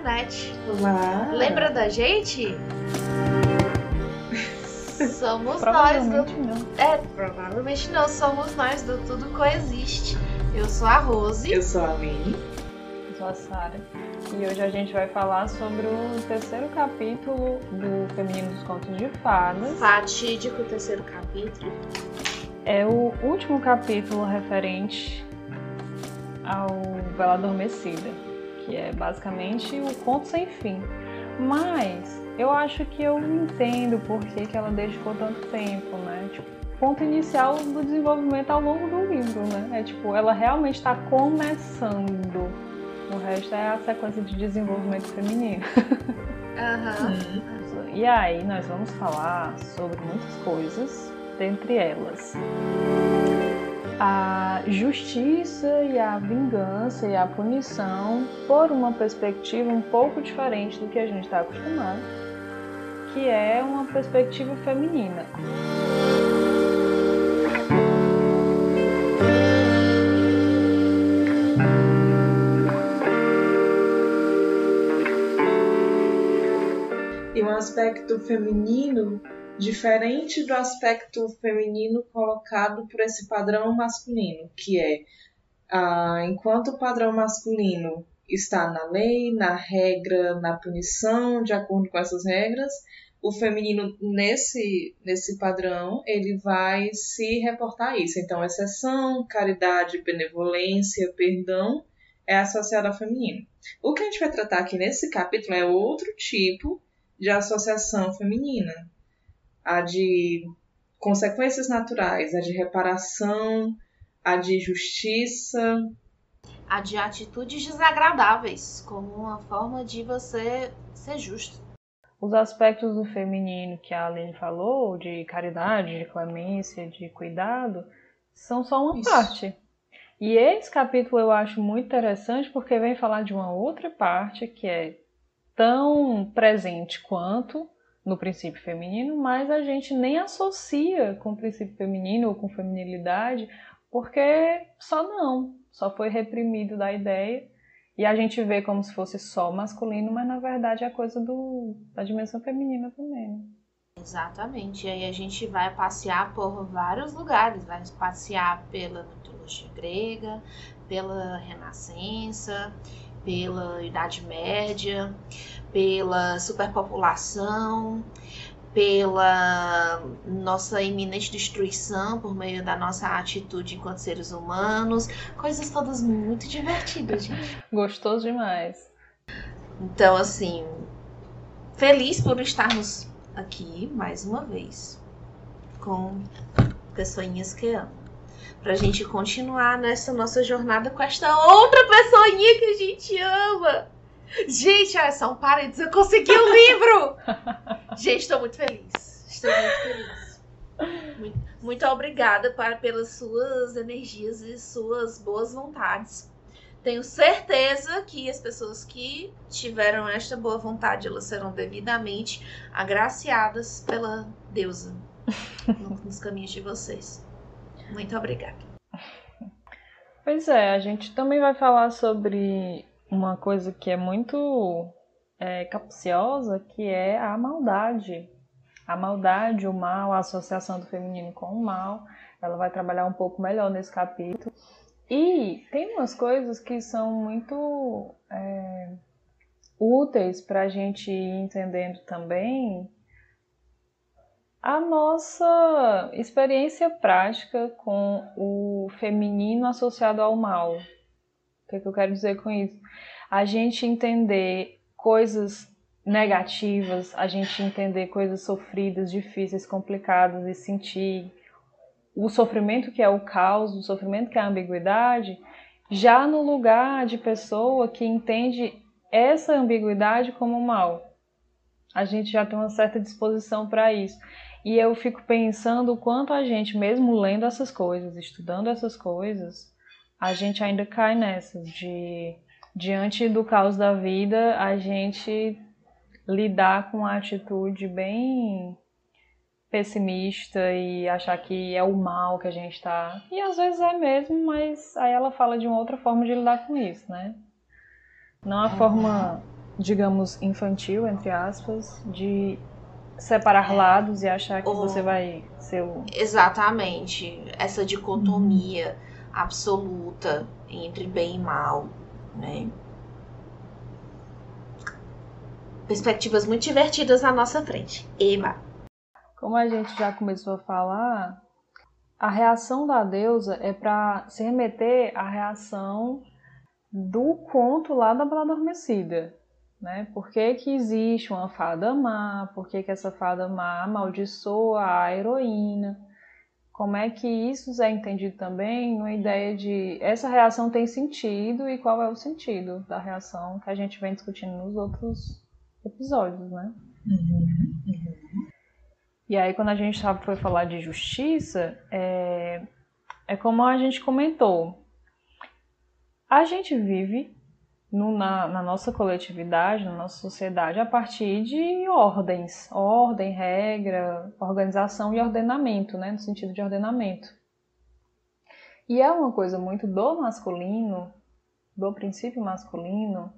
internet. Olá. Lembra da gente? Somos nós Provavelmente do. não. É, provavelmente não. Somos nós do Tudo Coexiste. Eu sou a Rose. Eu sou a Aline. Eu sou a Sara. E hoje a gente vai falar sobre o terceiro capítulo do Feminino dos Contos de Fadas. Fatídico terceiro capítulo. É o último capítulo referente ao Bela Adormecida, que é basicamente o conto sem fim. Mas eu acho que eu entendo por que, que ela dedicou tanto tempo, né? Tipo, ponto inicial do desenvolvimento ao longo do livro, né? É tipo, ela realmente está começando. O resto é a sequência de desenvolvimento feminino. Aham. E aí nós vamos falar sobre muitas coisas, dentre elas a justiça e a vingança e a punição por uma perspectiva um pouco diferente do que a gente está acostumado, que é uma perspectiva feminina. E um aspecto feminino diferente do aspecto feminino colocado por esse padrão masculino, que é ah, enquanto o padrão masculino está na lei, na regra, na punição, de acordo com essas regras, o feminino nesse nesse padrão ele vai se reportar a isso. Então, exceção, caridade, benevolência, perdão é associado ao feminino. O que a gente vai tratar aqui nesse capítulo é outro tipo de associação feminina, a de consequências naturais, a de reparação, a de justiça. A de atitudes desagradáveis, como uma forma de você ser justo. Os aspectos do feminino que a Aline falou, de caridade, de clemência, de cuidado, são só uma Isso. parte. E esse capítulo eu acho muito interessante porque vem falar de uma outra parte que é tão presente quanto no princípio feminino, mas a gente nem associa com o princípio feminino ou com feminilidade, porque só não, só foi reprimido da ideia e a gente vê como se fosse só masculino, mas na verdade é coisa do, da dimensão feminina também. né? Exatamente. E aí a gente vai passear por vários lugares. Vai passear pela mitologia grega, pela Renascença, pela Idade Média, pela superpopulação, pela nossa iminente destruição por meio da nossa atitude enquanto seres humanos. Coisas todas muito divertidas, gente. Gostoso demais. Então, assim, feliz por estarmos aqui mais uma vez com pessoinhas que amam. Pra gente continuar nessa nossa jornada com esta outra pessoinha que a gente ama. Gente, olha só um parênteses, eu consegui o livro! gente, estou muito feliz. Estou muito feliz. Muito, muito obrigada para, pelas suas energias e suas boas vontades. Tenho certeza que as pessoas que tiveram esta boa vontade, elas serão devidamente agraciadas pela deusa no- nos caminhos de vocês. Muito obrigada. Pois é, a gente também vai falar sobre uma coisa que é muito é, capciosa, que é a maldade. A maldade, o mal, a associação do feminino com o mal. Ela vai trabalhar um pouco melhor nesse capítulo. E tem umas coisas que são muito é, úteis para a gente ir entendendo também a nossa experiência prática com o feminino associado ao mal. O que, é que eu quero dizer com isso? A gente entender coisas negativas, a gente entender coisas sofridas, difíceis, complicadas e sentir o sofrimento que é o caos, o sofrimento que é a ambiguidade, já no lugar de pessoa que entende essa ambiguidade como mal. A gente já tem uma certa disposição para isso. E eu fico pensando o quanto a gente, mesmo lendo essas coisas, estudando essas coisas, a gente ainda cai nessas de diante do caos da vida, a gente lidar com uma atitude bem pessimista e achar que é o mal que a gente está. E às vezes é mesmo, mas aí ela fala de uma outra forma de lidar com isso, né? Não a forma, digamos, infantil, entre aspas, de separar lados e achar que Ou... você vai ser o. Exatamente. Essa dicotomia uhum. absoluta entre bem e mal, né? Perspectivas muito divertidas na nossa frente. Eba! Como a gente já começou a falar, a reação da deusa é para se remeter à reação do conto lá da Bela Adormecida. Né? Por que, que existe uma fada má? Por que, que essa fada má amaldiçoa a heroína? Como é que isso é entendido também numa ideia de essa reação tem sentido e qual é o sentido da reação que a gente vem discutindo nos outros episódios, né? Uhum, uhum. E aí, quando a gente foi falar de justiça, é, é como a gente comentou. A gente vive no, na, na, nossa coletividade, na nossa sociedade, a partir de ordens. Ordem, regra, organização e ordenamento, né? No sentido de ordenamento. E é uma coisa muito do masculino, do princípio masculino,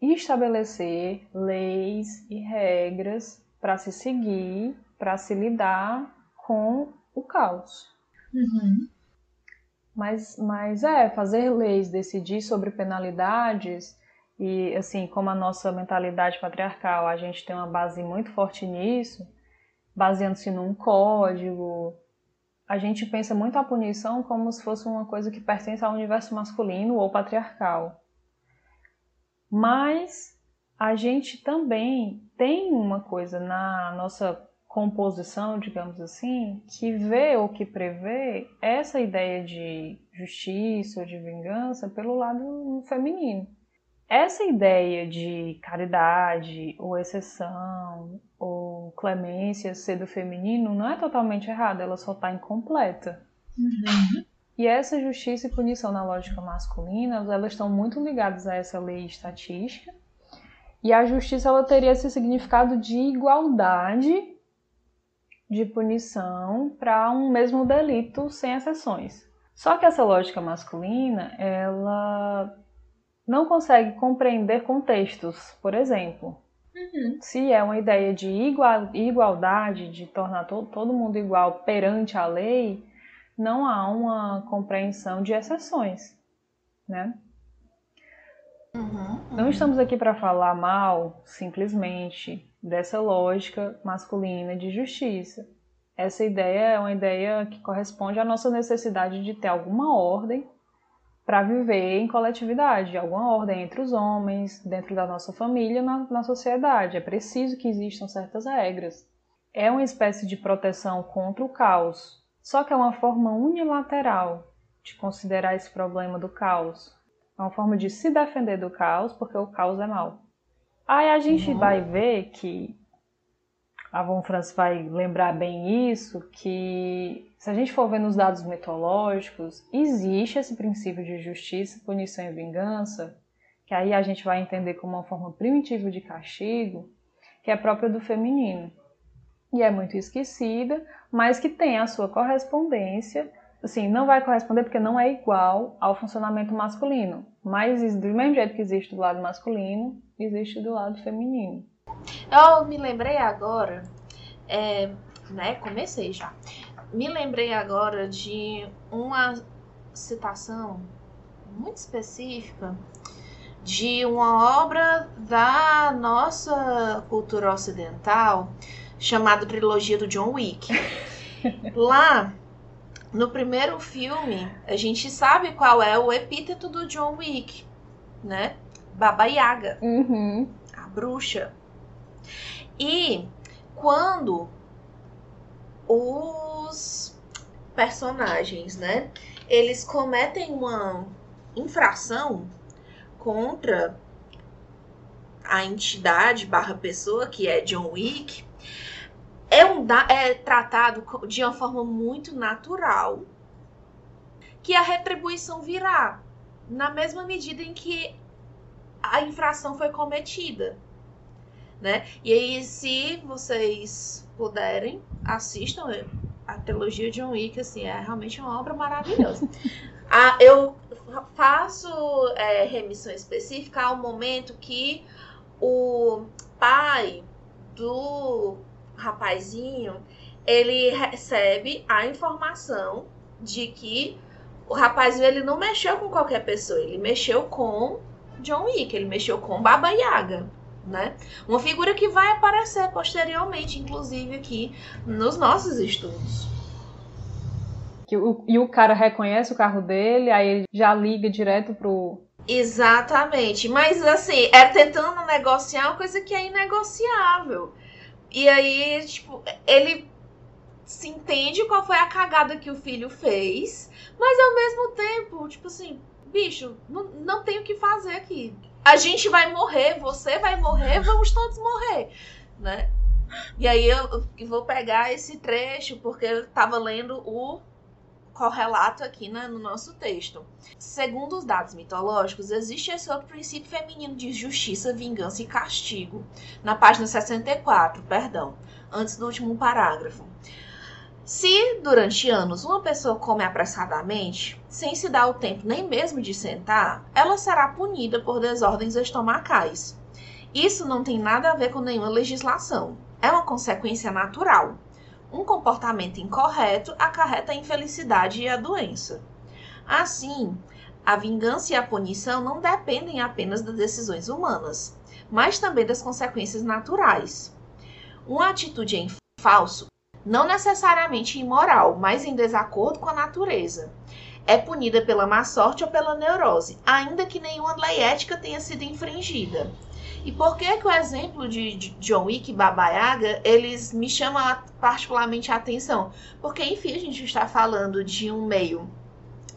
estabelecer leis e regras para se seguir para se lidar com o caos. Uhum. Mas, mas é, fazer leis, decidir sobre penalidades, e assim, como a nossa mentalidade patriarcal, a gente tem uma base muito forte nisso, baseando-se num código, a gente pensa muito a punição como se fosse uma coisa que pertence ao universo masculino ou patriarcal. Mas a gente também tem uma coisa na nossa composição, digamos assim, que vê ou que prevê essa ideia de justiça ou de vingança pelo lado feminino. Essa ideia de caridade ou exceção ou clemência ser do feminino não é totalmente errada, ela só está incompleta. Uhum. E essa justiça e punição na lógica masculina, elas estão muito ligadas a essa lei estatística. E a justiça ela teria esse significado de igualdade de punição para um mesmo delito sem exceções. Só que essa lógica masculina, ela não consegue compreender contextos. Por exemplo, uhum. se é uma ideia de igual, igualdade, de tornar to, todo mundo igual perante a lei, não há uma compreensão de exceções, né? Uhum, uhum. Não estamos aqui para falar mal, simplesmente, dessa lógica masculina de justiça. Essa ideia é uma ideia que corresponde à nossa necessidade de ter alguma ordem para viver em coletividade, alguma ordem entre os homens, dentro da nossa família, na, na sociedade. É preciso que existam certas regras. É uma espécie de proteção contra o caos, só que é uma forma unilateral de considerar esse problema do caos. É uma forma de se defender do caos, porque o caos é mal. Aí a gente uhum. vai ver que a Von Franz vai lembrar bem isso, que se a gente for ver nos dados mitológicos, existe esse princípio de justiça, punição e vingança, que aí a gente vai entender como uma forma primitiva de castigo, que é própria do feminino. E é muito esquecida, mas que tem a sua correspondência assim, não vai corresponder porque não é igual ao funcionamento masculino. Mas do mesmo jeito que existe do lado masculino, existe do lado feminino. Eu me lembrei agora, é, né? Comecei já. Me lembrei agora de uma citação muito específica de uma obra da nossa cultura ocidental chamada Trilogia do John Wick. Lá no primeiro filme, a gente sabe qual é o epíteto do John Wick, né? Baba Yaga, uhum. a bruxa. E quando os personagens, né, eles cometem uma infração contra a entidade barra pessoa que é John Wick, é, um, é tratado de uma forma muito natural que a retribuição virá na mesma medida em que a infração foi cometida. Né? E aí, se vocês puderem, assistam. a trilogia de John Wick, assim, é realmente uma obra maravilhosa. ah, eu faço é, remissão específica ao momento que o pai do rapazinho ele recebe a informação de que o rapazinho ele não mexeu com qualquer pessoa, ele mexeu com John Wick, ele mexeu com Baba Yaga, né? Uma figura que vai aparecer posteriormente, inclusive aqui nos nossos estudos. Que o, e o cara reconhece o carro dele, aí ele já liga direto pro. Exatamente. Mas assim, é tentando negociar uma coisa que é inegociável. E aí, tipo, ele se entende qual foi a cagada que o filho fez, mas ao mesmo tempo, tipo assim, bicho, não, não tem o que fazer aqui. A gente vai morrer, você vai morrer, vamos todos morrer, né? E aí eu, eu vou pegar esse trecho porque eu tava lendo o correlato aqui no nosso texto. Segundo os dados mitológicos, existe esse outro princípio feminino de justiça, vingança e castigo. Na página 64, perdão, antes do último parágrafo. Se durante anos uma pessoa come apressadamente, sem se dar o tempo nem mesmo de sentar, ela será punida por desordens estomacais. Isso não tem nada a ver com nenhuma legislação. É uma consequência natural. Um comportamento incorreto acarreta a infelicidade e a doença. Assim, a vingança e a punição não dependem apenas das decisões humanas, mas também das consequências naturais. Uma atitude em falso não necessariamente imoral, mas em desacordo com a natureza. É punida pela má sorte ou pela neurose, ainda que nenhuma lei ética tenha sido infringida. E por que que o exemplo de, John Wick e Baba Yaga, eles me chamam particularmente a atenção? Porque, enfim, a gente está falando de um meio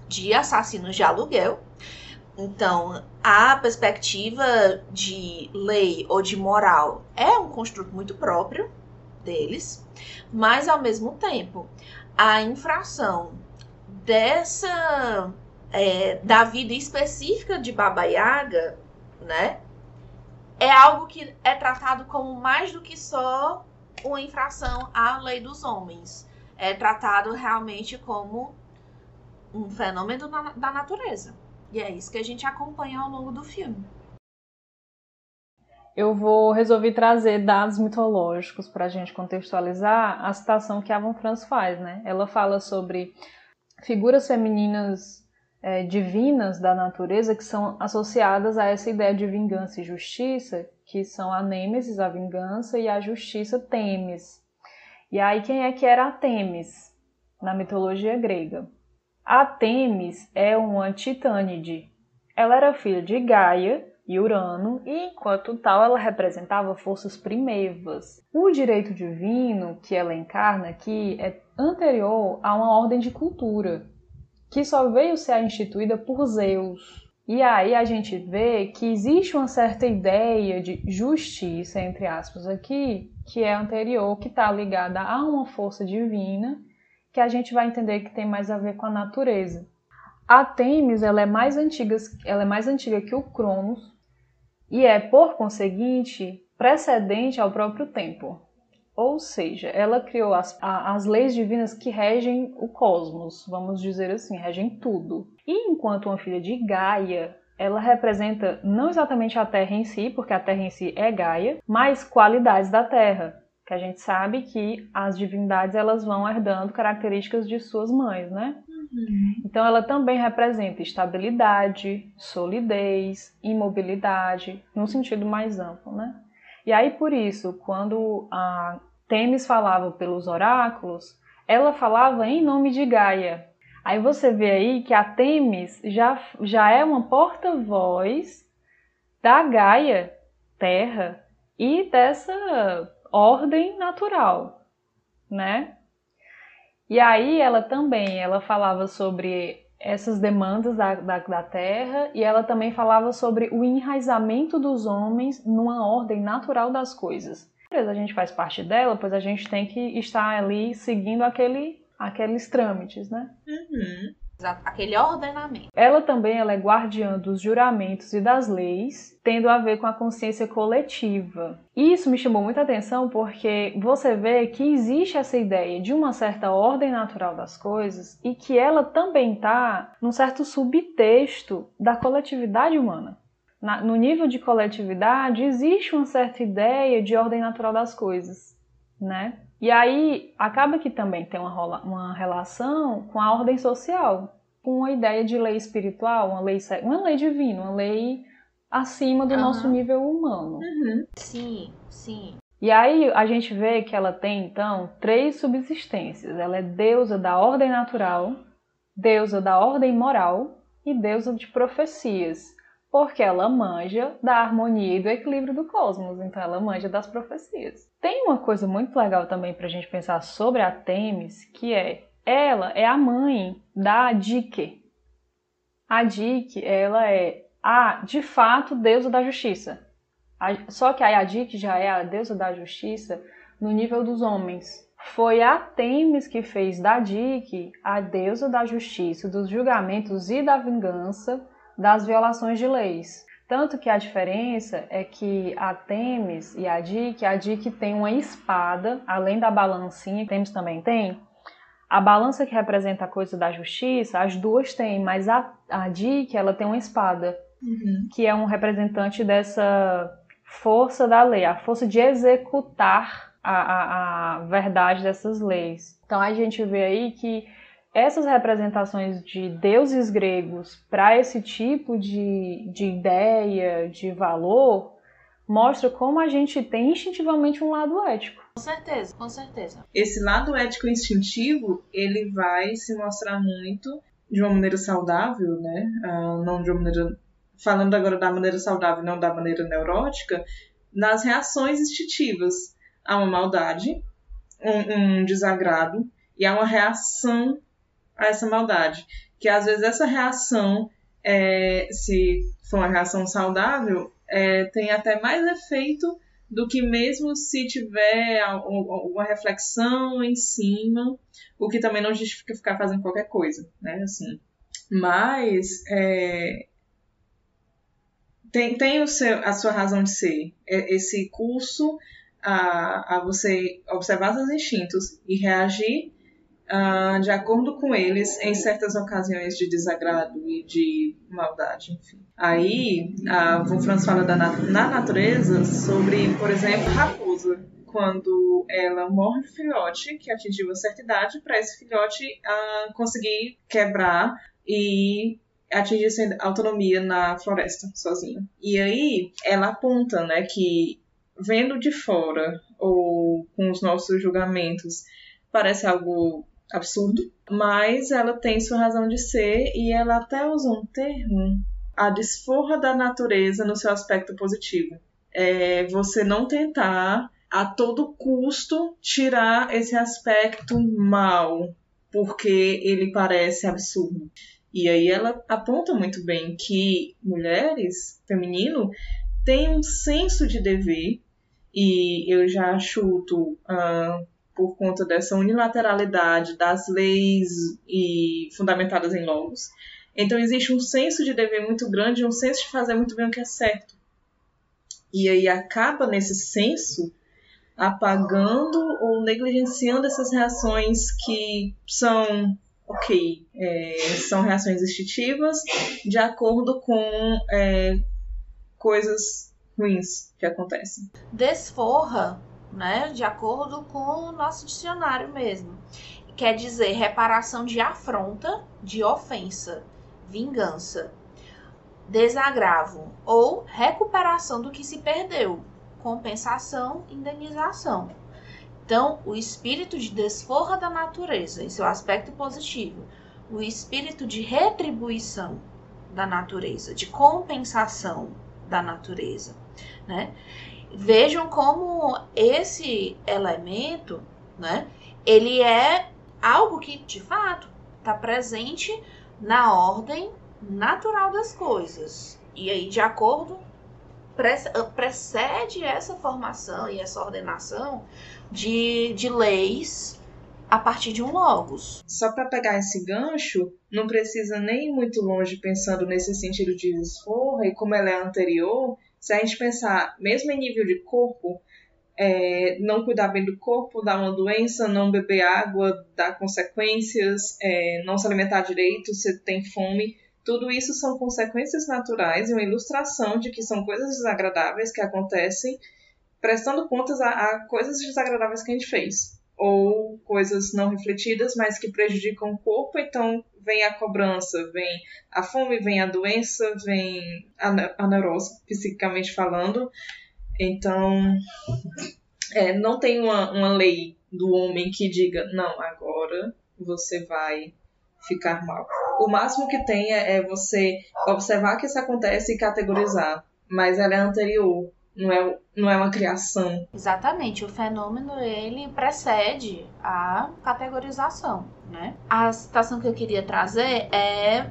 de assassinos de aluguel. Então, a perspectiva de lei ou de moral é um construto muito próprio deles, mas ao mesmo tempo, a infração dessa é, da vida específica de Baba Yaga, né, é algo que é tratado como mais do que só uma infração à lei dos homens. É tratado realmente como um fenômeno da natureza. E é isso que a gente acompanha ao longo do filme eu vou resolver trazer dados mitológicos para a gente contextualizar a citação que a Von Franz faz, né? Ela fala sobre figuras femininas é, divinas da natureza que são associadas a essa ideia de vingança e justiça, que são a Nêmesis, a vingança, e a justiça, Temis. E aí, quem é que era a Temis na mitologia grega? A Temis é uma titânide. Ela era filha de Gaia, e Urano, e enquanto tal ela representava forças primevas. O direito divino que ela encarna aqui é anterior a uma ordem de cultura, que só veio ser instituída por Zeus. E aí a gente vê que existe uma certa ideia de justiça, entre aspas, aqui, que é anterior, que está ligada a uma força divina, que a gente vai entender que tem mais a ver com a natureza. A Temis ela é mais antiga, ela é mais antiga que o Cronos, e é, por conseguinte, precedente ao próprio tempo. Ou seja, ela criou as, as leis divinas que regem o cosmos, vamos dizer assim, regem tudo. E enquanto uma filha de Gaia, ela representa não exatamente a Terra em si, porque a Terra em si é Gaia, mas qualidades da Terra, que a gente sabe que as divindades elas vão herdando características de suas mães, né? Uhum. Então, ela também representa estabilidade, solidez, imobilidade, num sentido mais amplo, né? E aí, por isso, quando a Temis falava pelos oráculos, ela falava em nome de Gaia. Aí você vê aí que a Temis já, já é uma porta-voz da Gaia, Terra, e dessa ordem natural, né? E aí ela também, ela falava sobre essas demandas da, da, da, terra e ela também falava sobre o enraizamento dos homens numa ordem natural das coisas. A gente faz parte dela, pois a gente tem que estar ali seguindo aquele, aqueles trâmites, né? Uhum. aquele ordenamento. Ela também ela é guardiã dos juramentos e das leis, tendo a ver com a consciência coletiva. Isso me chamou muita atenção porque você vê que existe essa ideia de uma certa ordem natural das coisas e que ela também está num certo subtexto da coletividade humana. Na, no nível de coletividade existe uma certa ideia de ordem natural das coisas, né? E aí acaba que também tem uma, rola, uma relação com a ordem social, com a ideia de lei espiritual, uma lei, uma lei divina, uma lei acima do uhum. nosso nível humano. Uhum. Sim, sim. E aí a gente vê que ela tem então três subsistências. Ela é deusa da ordem natural, deusa da ordem moral e deusa de profecias porque ela manja da harmonia e do equilíbrio do cosmos, então ela manja das profecias. Tem uma coisa muito legal também para a gente pensar sobre a Temis, que é ela é a mãe da Dike. A Dike, ela é a, de fato, deusa da justiça. A, só que a Dike já é a deusa da justiça no nível dos homens. Foi a Temis que fez da Dike a deusa da justiça, dos julgamentos e da vingança das violações de leis. Tanto que a diferença é que a Temis e a Dick, a Dick tem uma espada, além da balancinha, que Temis também tem. A balança que representa a coisa da justiça, as duas têm, mas a, a Dick, ela tem uma espada, uhum. que é um representante dessa força da lei, a força de executar a, a, a verdade dessas leis. Então a gente vê aí que essas representações de deuses gregos para esse tipo de, de ideia, de valor, mostra como a gente tem instintivamente um lado ético. Com certeza, com certeza. Esse lado ético instintivo, ele vai se mostrar muito de uma maneira saudável, né? Uh, não de uma maneira. Falando agora da maneira saudável, não da maneira neurótica, nas reações instintivas. Há uma maldade, um, um desagrado, e há uma reação a essa maldade. Que às vezes essa reação, é, se for uma reação saudável, é, tem até mais efeito do que mesmo se tiver alguma reflexão em cima, o que também não justifica ficar fazendo qualquer coisa, né? Assim. Mas é, tem, tem o seu, a sua razão de ser. Esse curso a, a você observar seus instintos e reagir uh, de acordo com eles, em certas ocasiões de desagrado e de maldade, enfim. Aí, a Von Franz fala da, na natureza sobre, por exemplo, raposa. Quando ela morre de filhote, que atingiu a certa idade, para esse filhote uh, conseguir quebrar e atingir essa autonomia na floresta sozinho. E aí ela aponta, né, que vendo de fora ou com os nossos julgamentos parece algo absurdo, mas ela tem sua razão de ser e ela até usa um termo, a desforra da natureza no seu aspecto positivo. É você não tentar a todo custo tirar esse aspecto mal, porque ele parece absurdo. E aí ela aponta muito bem que mulheres, feminino, têm um senso de dever, e eu já chuto uh, por conta dessa unilateralidade das leis e fundamentadas em logos. Então existe um senso de dever muito grande, um senso de fazer muito bem o que é certo. E aí acaba nesse senso apagando ou negligenciando essas reações que são ok, é, são reações instintivas de acordo com é, coisas ruins que acontecem. Desforra né? De acordo com o nosso dicionário mesmo. Quer dizer reparação de afronta, de ofensa, vingança, desagravo ou recuperação do que se perdeu, compensação, indenização. Então, o espírito de desforra da natureza, em seu aspecto positivo, o espírito de retribuição da natureza, de compensação da natureza, né? Vejam como esse elemento, né, ele é algo que de fato está presente na ordem natural das coisas. E aí, de acordo, precede essa formação e essa ordenação de, de leis a partir de um logos. Só para pegar esse gancho, não precisa nem ir muito longe pensando nesse sentido de desforra e como ela é anterior. Se a gente pensar, mesmo em nível de corpo, é, não cuidar bem do corpo, dá uma doença, não beber água, dá consequências, é, não se alimentar direito, você tem fome. Tudo isso são consequências naturais e uma ilustração de que são coisas desagradáveis que acontecem, prestando contas a, a coisas desagradáveis que a gente fez ou coisas não refletidas, mas que prejudicam o corpo, então vem a cobrança, vem a fome, vem a doença, vem a, a neurose, psicicamente falando. Então, é, não tem uma, uma lei do homem que diga, não, agora você vai ficar mal. O máximo que tem é, é você observar que isso acontece e categorizar, mas ela é anterior não é, não é uma criação. Exatamente, o fenômeno ele precede a categorização, né? A citação que eu queria trazer é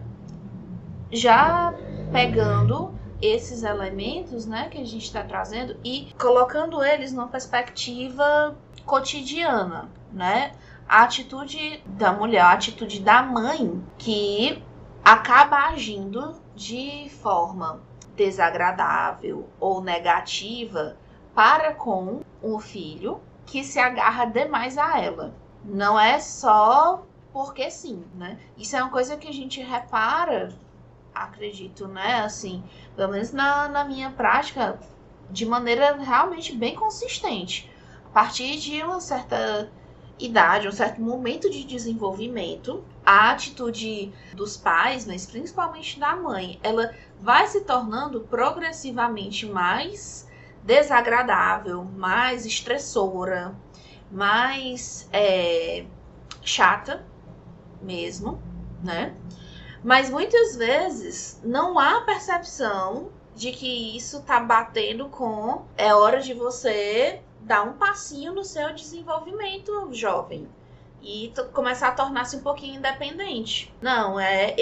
já pegando esses elementos, né, que a gente está trazendo e colocando eles numa perspectiva cotidiana, né? A atitude da mulher, a atitude da mãe que acaba agindo de forma desagradável ou negativa para com o filho que se agarra demais a ela. Não é só porque sim, né? Isso é uma coisa que a gente repara, acredito, né? Assim, pelo menos na, na minha prática, de maneira realmente bem consistente. A partir de uma certa idade, um certo momento de desenvolvimento, a atitude dos pais, mas principalmente da mãe, ela vai se tornando progressivamente mais desagradável, mais estressora, mais é, chata mesmo, né? Mas muitas vezes não há percepção de que isso tá batendo com é hora de você dar um passinho no seu desenvolvimento jovem e começar a tornar-se um pouquinho independente. Não, é,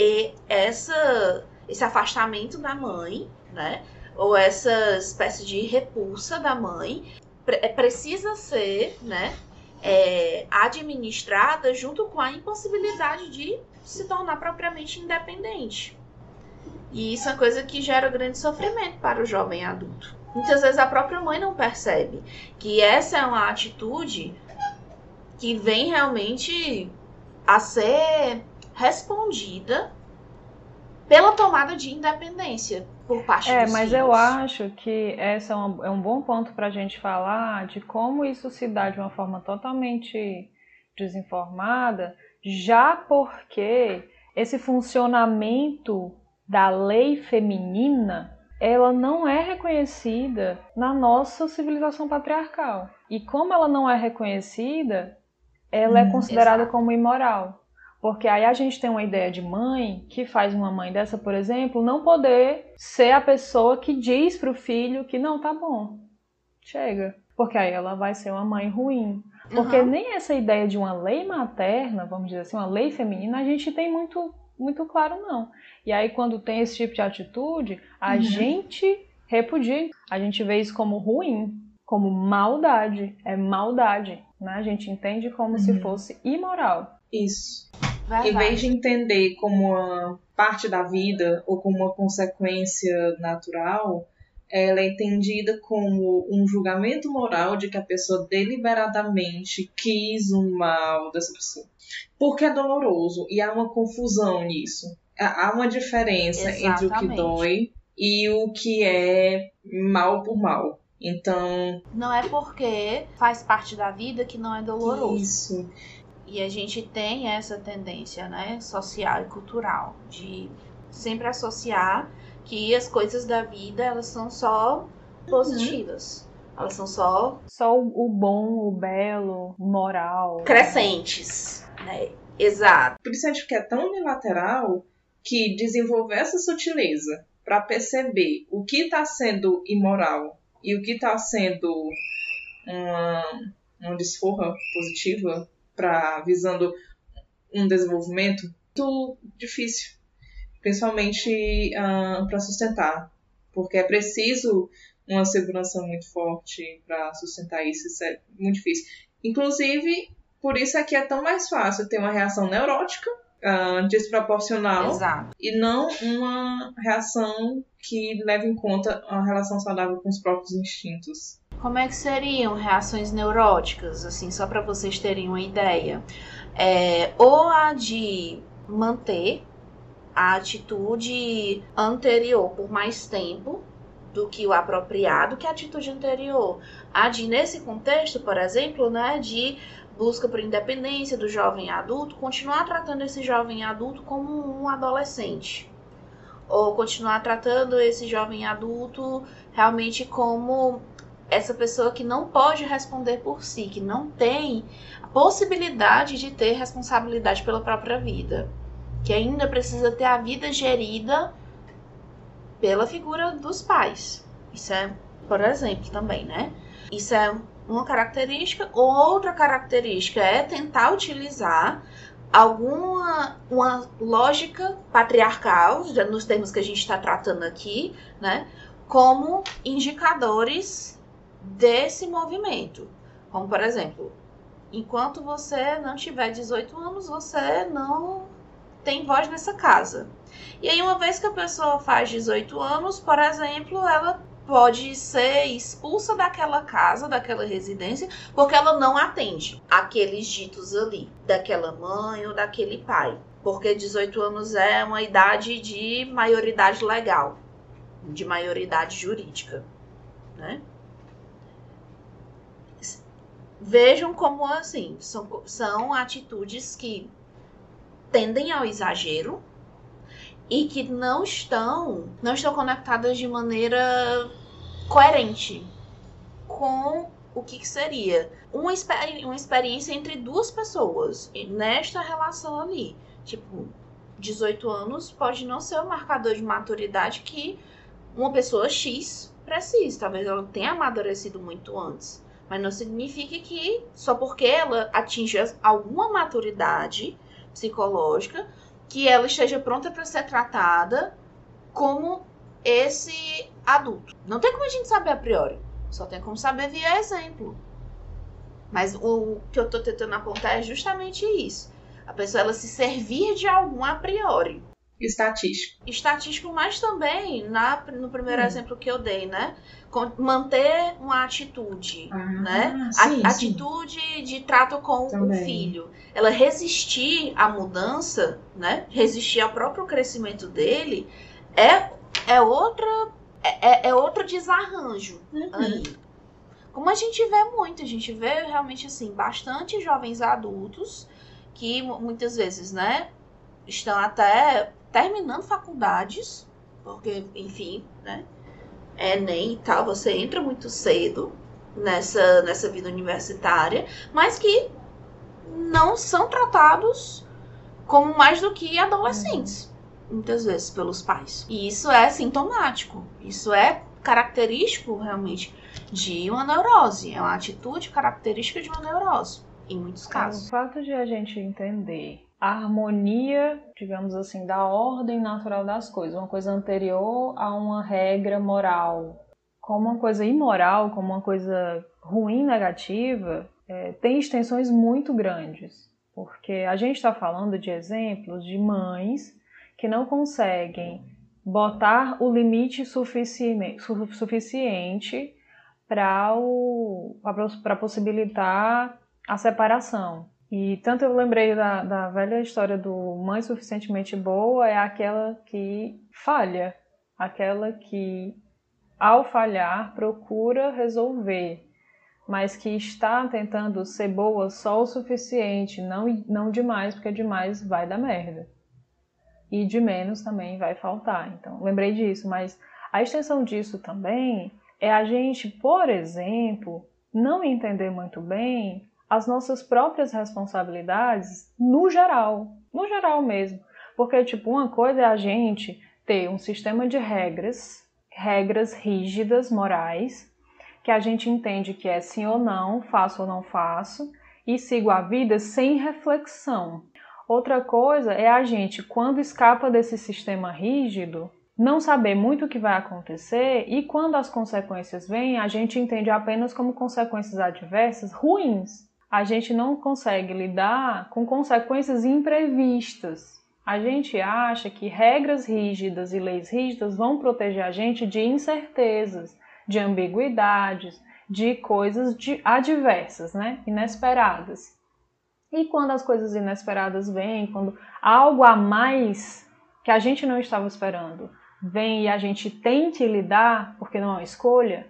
essa esse afastamento da mãe, né? Ou essa espécie de repulsa da mãe é, precisa ser, né? É, administrada junto com a impossibilidade de se tornar propriamente independente. E isso é coisa que gera grande sofrimento para o jovem adulto. Muitas vezes a própria mãe não percebe que essa é uma atitude que vem realmente a ser respondida pela tomada de independência por parte é, dos mas filhos. eu acho que esse é um, é um bom ponto para a gente falar de como isso se dá de uma forma totalmente desinformada, já porque esse funcionamento da lei feminina ela não é reconhecida na nossa civilização patriarcal. E como ela não é reconhecida, ela é hum, é considerada exato. como imoral. Porque aí a gente tem uma ideia de mãe que faz uma mãe dessa, por exemplo, não poder ser a pessoa que diz pro filho que não tá bom. Chega. Porque aí ela vai ser uma mãe ruim. Porque uhum. nem essa ideia de uma lei materna, vamos dizer assim, uma lei feminina, a gente tem muito, muito claro, não. E aí, quando tem esse tipo de atitude, a uhum. gente repudia. A gente vê isso como ruim, como maldade. É maldade. Né? A gente entende como uhum. se fosse imoral. Isso. Verdade. Em vez de entender como uma parte da vida ou como uma consequência natural, ela é entendida como um julgamento moral de que a pessoa deliberadamente quis o mal dessa pessoa. Porque é doloroso e há uma confusão nisso. Há uma diferença Exatamente. entre o que dói e o que é mal por mal. Então. Não é porque faz parte da vida que não é doloroso. Isso. E a gente tem essa tendência, né, social e cultural, de sempre associar que as coisas da vida elas são só positivas. Uhum. Elas são só. Só o bom, o belo, o moral. Crescentes, né? Exato. Por isso acho que é tão unilateral que desenvolver essa sutileza para perceber o que está sendo imoral e o que está sendo uma, uma desforra positiva para visando um desenvolvimento muito difícil, principalmente uh, ah, para sustentar, porque é preciso uma segurança muito forte para sustentar isso, isso é muito difícil. Inclusive, Por isso é que é tão mais fácil ter uma reação neurótica uh, desproporcional Exato. e não uma reação que leve em conta uma relação saudável com os próprios instintos. Como é que seriam reações neuróticas, assim, só para vocês terem uma ideia? É, ou a de manter a atitude anterior por mais tempo do que o apropriado, que a atitude anterior. A de, nesse contexto, por exemplo, né, de busca por independência do jovem adulto, continuar tratando esse jovem adulto como um adolescente. Ou continuar tratando esse jovem adulto realmente como essa pessoa que não pode responder por si, que não tem a possibilidade de ter responsabilidade pela própria vida, que ainda precisa ter a vida gerida pela figura dos pais. Isso é, por exemplo, também, né? Isso é uma característica. Outra característica é tentar utilizar alguma uma lógica patriarcal, nos termos que a gente está tratando aqui, né? Como indicadores desse movimento. Como, por exemplo, enquanto você não tiver 18 anos, você não tem voz nessa casa. E aí, uma vez que a pessoa faz 18 anos, por exemplo, ela pode ser expulsa daquela casa, daquela residência, porque ela não atende aqueles ditos ali, daquela mãe ou daquele pai. Porque 18 anos é uma idade de maioridade legal, de maioridade jurídica, né? Vejam como assim, são, são atitudes que tendem ao exagero e que não estão não estão conectadas de maneira coerente com o que, que seria uma, experi uma experiência entre duas pessoas nesta relação ali. Tipo, 18 anos pode não ser o marcador de maturidade que uma pessoa X precisa. Talvez ela tenha amadurecido muito antes. Mas não significa que só porque ela atinja alguma maturidade psicológica que ela esteja pronta para ser tratada como esse adulto. Não tem como a gente saber a priori, só tem como saber via exemplo. Mas o que eu estou tentando apontar é justamente isso. A pessoa ela se servir de algum a priori. Estatístico. Estatístico, mas também na, no primeiro hum. exemplo que eu dei, né? manter uma atitude, ah, né? Sim, a, atitude de trato com também. o filho. Ela resistir à mudança, né? Resistir ao próprio crescimento dele é, é outra é, é, é outro desarranjo uhum. aí. Como a gente vê muito, a gente vê realmente assim bastante jovens adultos que muitas vezes, né, estão até terminando faculdades, porque, enfim, né? Enem e tal, você entra muito cedo nessa, nessa vida universitária, mas que não são tratados como mais do que adolescentes, muitas vezes, pelos pais. E isso é sintomático, isso é característico realmente de uma neurose, é uma atitude característica de uma neurose, em muitos casos. O fato de a gente entender harmonia, digamos assim, da ordem natural das coisas, uma coisa anterior a uma regra moral, como uma coisa imoral, como uma coisa ruim, negativa, é, tem extensões muito grandes, porque a gente está falando de exemplos de mães que não conseguem botar o limite suficiente, suficiente para possibilitar a separação. E tanto eu lembrei da, da velha história do mãe suficientemente boa é aquela que falha, aquela que ao falhar procura resolver, mas que está tentando ser boa só o suficiente, não, não demais, porque demais vai dar merda. E de menos também vai faltar. Então, lembrei disso, mas a extensão disso também é a gente, por exemplo, não entender muito bem as nossas próprias responsabilidades no geral, no geral mesmo. Porque, tipo, uma coisa é a gente ter um sistema de regras, regras rígidas, morais, que a gente entende que é sim ou não, faço ou não faço, e sigo a vida sem reflexão. Outra coisa é a gente, quando escapa desse sistema rígido, não saber muito o que vai acontecer e quando as consequências vêm, a gente entende apenas como consequências adversas ruins a gente não consegue lidar com consequências imprevistas. A gente acha que regras rígidas e leis rígidas vão proteger a gente de incertezas, de ambiguidades, de coisas adversas, né? inesperadas. E quando as coisas inesperadas vêm, quando algo a mais que a gente não estava esperando vem e a gente tente lidar, porque não é uma escolha,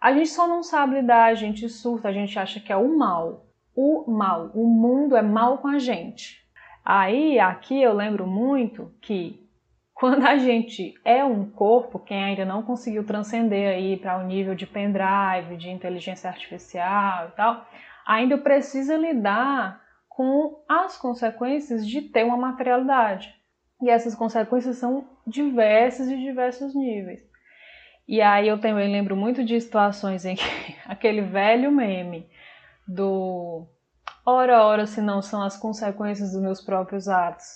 a gente só não sabe lidar, a gente surta, a gente acha que é o mal. O mal, o mundo é mal com a gente. Aí, aqui eu lembro muito que quando a gente é um corpo, quem ainda não conseguiu transcender aí para o um nível de pendrive, de inteligência artificial e tal, ainda precisa lidar com as consequências de ter uma materialidade. E essas consequências são diversas e diversos níveis. E aí eu também lembro muito de situações em que aquele velho meme do ora ora se não são as consequências dos meus próprios atos.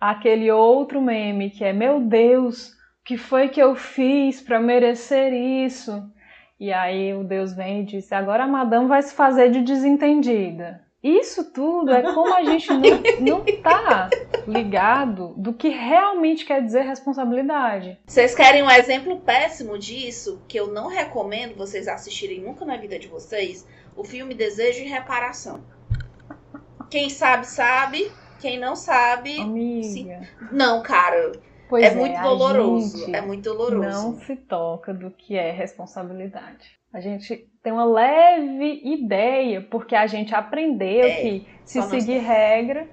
Aquele outro meme que é meu Deus, o que foi que eu fiz para merecer isso? E aí o Deus vem e diz: agora a madame vai se fazer de desentendida. Isso tudo é como a gente não, não tá ligado do que realmente quer dizer responsabilidade. Vocês querem um exemplo péssimo disso, que eu não recomendo vocês assistirem nunca na vida de vocês? O filme Desejo e Reparação. Quem sabe, sabe. Quem não sabe. Não, cara. Pois é, é muito doloroso. É muito doloroso. Não se toca do que é responsabilidade. A gente tem uma leve ideia, porque a gente aprendeu é, que se seguir regra.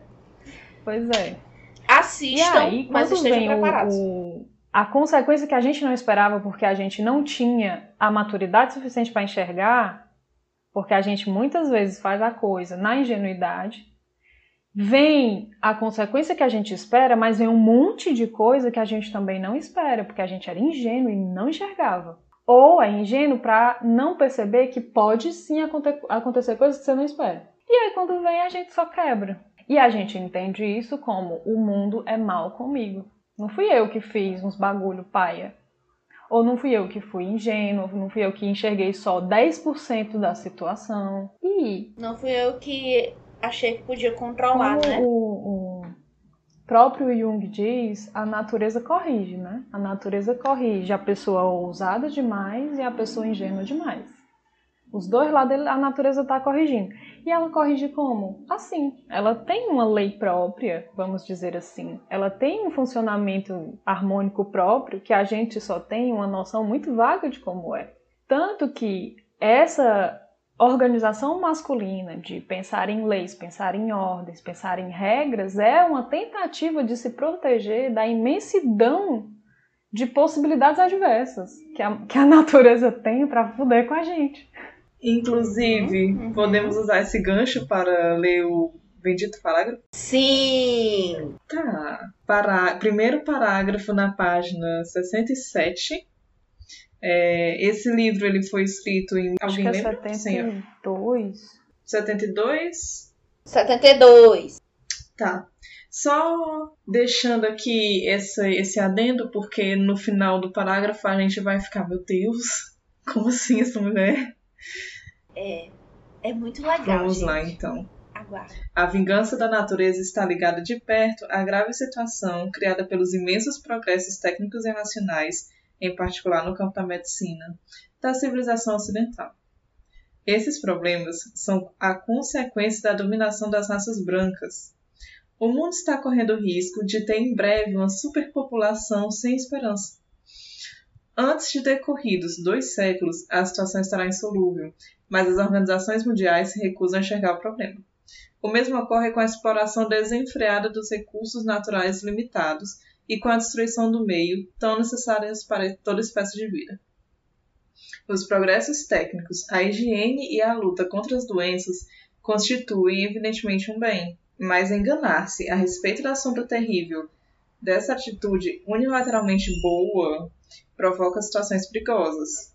Pois é. Assistam, e aí, mas vem o, o, a consequência que a gente não esperava porque a gente não tinha a maturidade suficiente para enxergar, porque a gente muitas vezes faz a coisa na ingenuidade, vem a consequência que a gente espera, mas vem um monte de coisa que a gente também não espera, porque a gente era ingênuo e não enxergava. Ou é ingênuo para não perceber que pode sim acontecer coisas que você não espera. E aí quando vem a gente só quebra. E a gente entende isso como o mundo é mal comigo. Não fui eu que fiz uns bagulho paia. Ou não fui eu que fui ingênuo, não fui eu que enxerguei só 10% da situação. E. Não fui eu que achei que podia controlar, né? O, o próprio Jung diz, a natureza corrige, né? A natureza corrige a pessoa ousada demais e a pessoa ingênua demais. Os dois lados a natureza está corrigindo. E ela corrige como? Assim. Ela tem uma lei própria, vamos dizer assim. Ela tem um funcionamento harmônico próprio que a gente só tem uma noção muito vaga de como é. Tanto que essa organização masculina de pensar em leis, pensar em ordens, pensar em regras é uma tentativa de se proteger da imensidão de possibilidades adversas que a, que a natureza tem para fuder com a gente. Inclusive, uhum. podemos usar esse gancho para ler o bendito parágrafo? Sim! Tá. Pará... Primeiro parágrafo na página 67 é, esse livro ele foi escrito em. Acho alguém que é lembra? 72. 72? 72. Tá. Só deixando aqui esse, esse adendo, porque no final do parágrafo a gente vai ficar, meu Deus, como assim essa mulher? É, é muito legal. Vamos gente. lá então. Aguarde. A vingança da natureza está ligada de perto à grave situação criada pelos imensos progressos técnicos e nacionais em particular no campo da medicina, da civilização ocidental. Esses problemas são a consequência da dominação das raças brancas. O mundo está correndo o risco de ter em breve uma superpopulação sem esperança. Antes de decorridos dois séculos, a situação estará insolúvel, mas as organizações mundiais se recusam a enxergar o problema. O mesmo ocorre com a exploração desenfreada dos recursos naturais limitados e com a destruição do meio, tão necessárias para toda espécie de vida. Os progressos técnicos, a higiene e a luta contra as doenças constituem evidentemente um bem, mas enganar-se a respeito da sombra terrível dessa atitude unilateralmente boa provoca situações perigosas.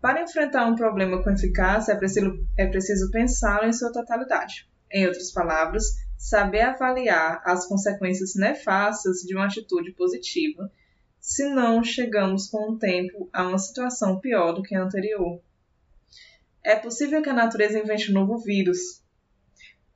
Para enfrentar um problema com eficácia, é preciso, é preciso pensá-lo em sua totalidade. Em outras palavras, saber avaliar as consequências nefastas de uma atitude positiva, senão chegamos com o tempo a uma situação pior do que a anterior. É possível que a natureza invente um novo vírus,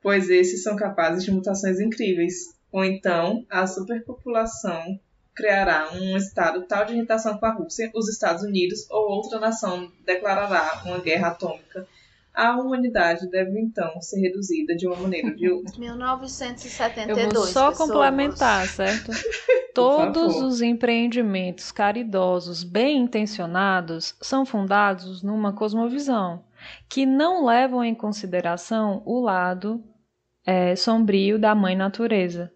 pois esses são capazes de mutações incríveis. Ou então, a superpopulação criará um estado tal de irritação com a Rússia, os Estados Unidos ou outra nação declarará uma guerra atômica. A humanidade deve então ser reduzida de uma maneira ou de outra. 1972. Eu vou só pessoas. complementar, certo? Todos os empreendimentos caridosos bem intencionados são fundados numa cosmovisão que não levam em consideração o lado é, sombrio da mãe natureza,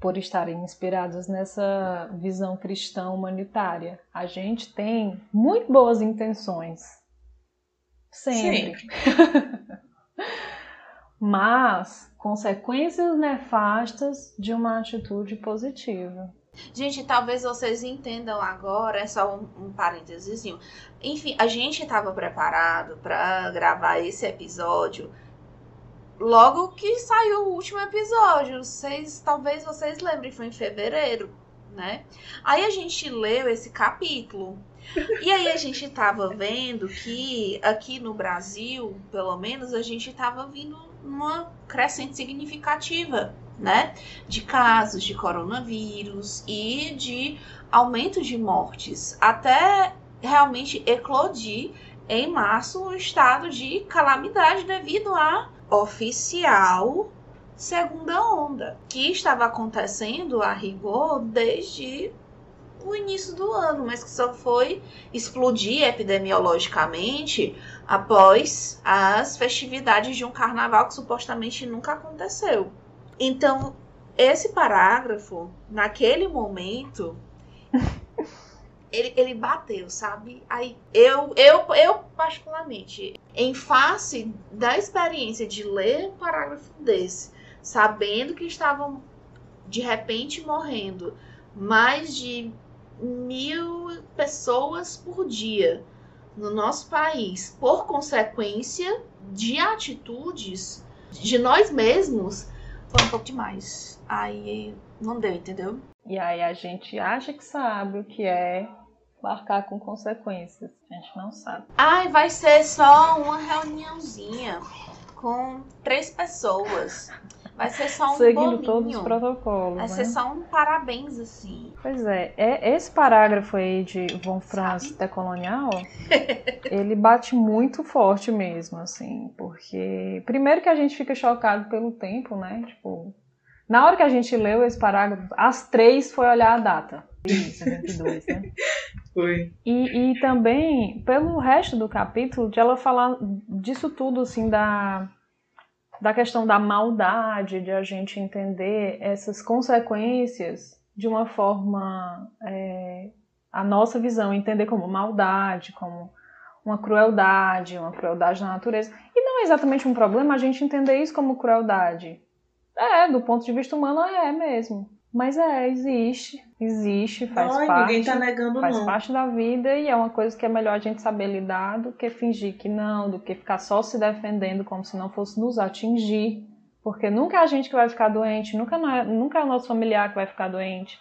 por estarem inspirados nessa visão cristã humanitária. A gente tem muito boas intenções. Sempre. Mas consequências nefastas de uma atitude positiva. Gente, talvez vocês entendam agora, é só um, um parênteses. Enfim, a gente estava preparado para gravar esse episódio logo que saiu o último episódio. Vocês, talvez vocês lembrem, foi em fevereiro, né? Aí a gente leu esse capítulo. E aí a gente tava vendo que aqui no Brasil, pelo menos, a gente tava vindo numa crescente significativa, né? De casos de coronavírus e de aumento de mortes. Até realmente eclodir em março o estado de calamidade devido à oficial segunda onda, que estava acontecendo a rigor desde o início do ano, mas que só foi explodir epidemiologicamente após as festividades de um carnaval que supostamente nunca aconteceu. Então, esse parágrafo, naquele momento, ele, ele bateu, sabe? Aí eu, eu, eu, particularmente, em face da experiência de ler um parágrafo desse, sabendo que estavam de repente morrendo mais de mil pessoas por dia no nosso país por consequência de atitudes de nós mesmos, foi um pouco demais. Aí não deu, entendeu? E aí a gente acha que sabe o que é marcar com consequências. A gente não sabe. Ai, vai ser só uma reuniãozinha com três pessoas. Vai ser só um Seguindo bolinho. todos os protocolos. Vai né? ser só um parabéns, assim. Pois é, é, esse parágrafo aí de Von Franz decolonial, ele bate muito forte mesmo, assim, porque primeiro que a gente fica chocado pelo tempo, né? Tipo, na hora que a gente leu esse parágrafo, às três foi olhar a data. 72, né? Foi. E, e também pelo resto do capítulo, de ela falar disso tudo, assim, da, da questão da maldade, de a gente entender essas consequências de uma forma, é, a nossa visão, entender como maldade, como uma crueldade, uma crueldade na natureza. E não é exatamente um problema a gente entender isso como crueldade. É, do ponto de vista humano é mesmo. Mas é, existe, existe, faz Ai, parte ninguém tá negando, faz não. parte da vida e é uma coisa que é melhor a gente saber lidar do que fingir que não, do que ficar só se defendendo como se não fosse nos atingir. Porque nunca é a gente que vai ficar doente, nunca, não é, nunca é o nosso familiar que vai ficar doente.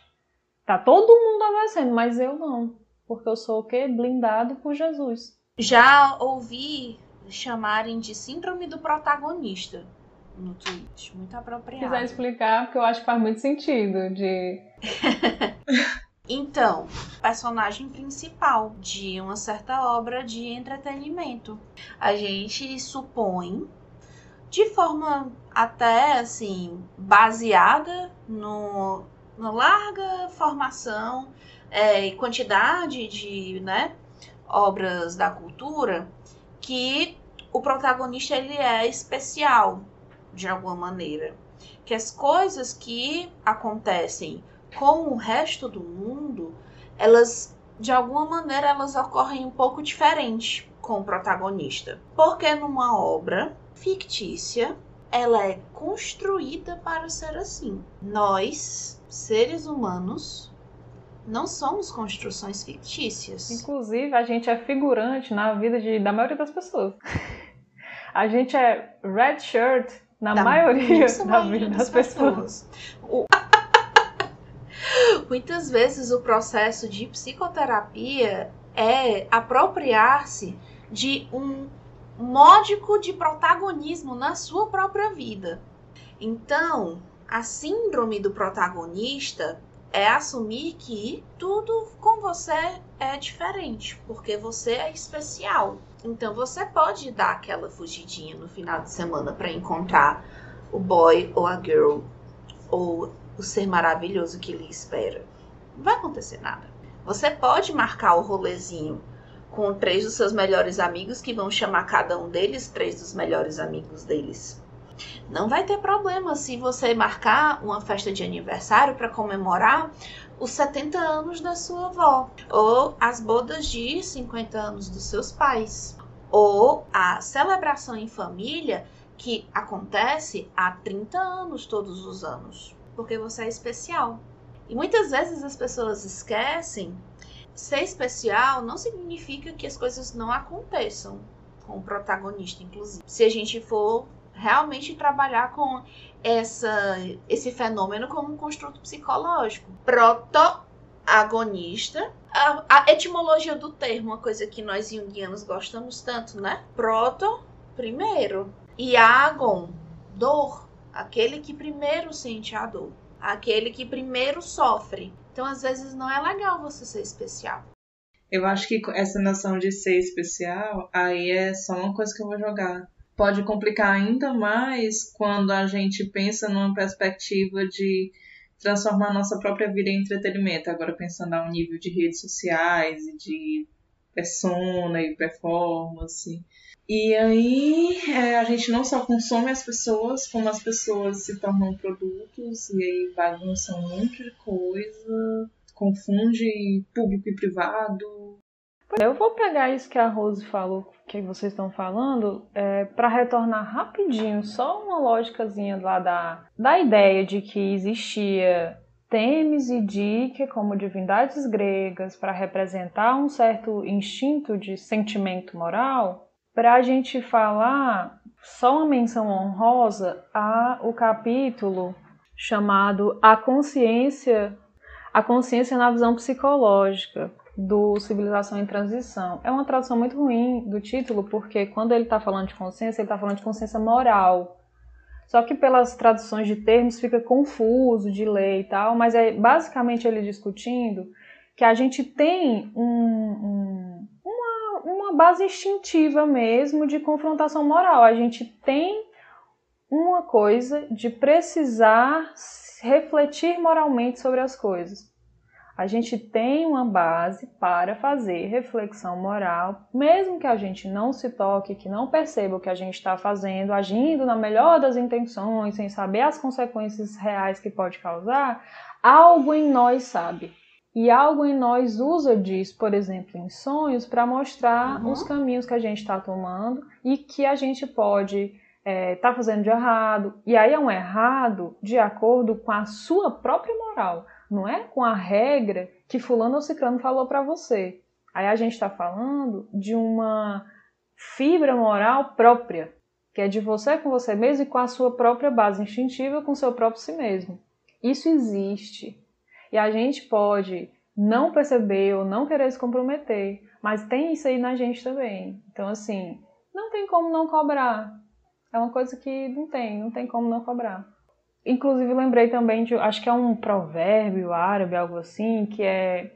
Tá todo mundo adoecendo, mas eu não. Porque eu sou o quê? Blindado por Jesus. Já ouvi chamarem de síndrome do protagonista no Twitch. Muito Se apropriado. quiser explicar, porque eu acho que faz muito sentido de Então, personagem principal de uma certa obra de entretenimento. A gente supõe, de forma até assim, baseada no, no larga formação é, e quantidade de né, obras da cultura, que o protagonista ele é especial de alguma maneira. Que as coisas que acontecem com o resto do mundo, elas de alguma maneira elas ocorrem um pouco diferente com o protagonista. Porque numa obra fictícia, ela é construída para ser assim. Nós, seres humanos, não somos construções fictícias. Inclusive, a gente é figurante na vida de, da maioria das pessoas. A gente é red shirt na Da maioria da vida das pessoas. O- Muitas vezes o processo de psicoterapia é apropriar-se de um módico de protagonismo na sua própria vida. Então, a síndrome do protagonista é assumir que tudo com você é diferente, porque você é especial. Então você pode dar aquela fugidinha no final de semana para encontrar o boy ou a girl ou o ser maravilhoso que lhe espera. Não vai acontecer nada. Você pode marcar o rolezinho com três dos seus melhores amigos que vão chamar cada um deles três dos melhores amigos deles. Não vai ter problema se você marcar uma festa de aniversário para comemorar os 70 anos da sua avó, ou as bodas de 50 anos dos seus pais, ou a celebração em família que acontece há 30 anos todos os anos, porque você é especial. E muitas vezes as pessoas esquecem ser especial não significa que as coisas não aconteçam com o protagonista, inclusive. Se a gente for realmente trabalhar com essa, esse fenômeno como um construto psicológico. Protagonista. A, a etimologia do termo, uma coisa que nós junguianos gostamos tanto, né? Proto, primeiro. E agon, dor. Aquele que primeiro sente a dor. Aquele que primeiro sofre. Então, às vezes, não é legal você ser especial. Eu acho que essa noção de ser especial, aí é só uma coisa que eu vou jogar pode complicar ainda mais quando a gente pensa numa perspectiva de transformar nossa própria vida em entretenimento. Agora pensando a um nível de redes sociais e de persona e performance. E aí é, a gente não só consome as pessoas, como as pessoas se tornam produtos e aí bagunçam um monte de coisa, confunde público e privado. Eu vou pegar isso que a Rose falou que vocês estão falando, é, para retornar rapidinho, só uma lógicazinha lá da, da ideia de que existia Temis e Dike como divindades gregas para representar um certo instinto de sentimento moral, para a gente falar só uma menção honrosa a o capítulo chamado A Consciência, a Consciência na Visão Psicológica, do Civilização em Transição. É uma tradução muito ruim do título, porque quando ele está falando de consciência, ele está falando de consciência moral. Só que pelas traduções de termos fica confuso de lei e tal, mas é basicamente ele discutindo que a gente tem um, um, uma, uma base instintiva mesmo de confrontação moral. A gente tem uma coisa de precisar refletir moralmente sobre as coisas a gente tem uma base para fazer reflexão moral, mesmo que a gente não se toque, que não perceba o que a gente está fazendo, agindo na melhor das intenções, sem saber as consequências reais que pode causar, algo em nós sabe. E algo em nós usa disso, por exemplo, em sonhos, para mostrar uhum. os caminhos que a gente está tomando e que a gente pode estar é, tá fazendo de errado. E aí é um errado de acordo com a sua própria moral não é com a regra que fulano ou ciclano falou para você. Aí a gente está falando de uma fibra moral própria, que é de você com você mesmo e com a sua própria base instintiva, com o seu próprio si mesmo. Isso existe. E a gente pode não perceber ou não querer se comprometer, mas tem isso aí na gente também. Então, assim, não tem como não cobrar. É uma coisa que não tem, não tem como não cobrar. Inclusive lembrei também de, acho que é um provérbio árabe, algo assim, que é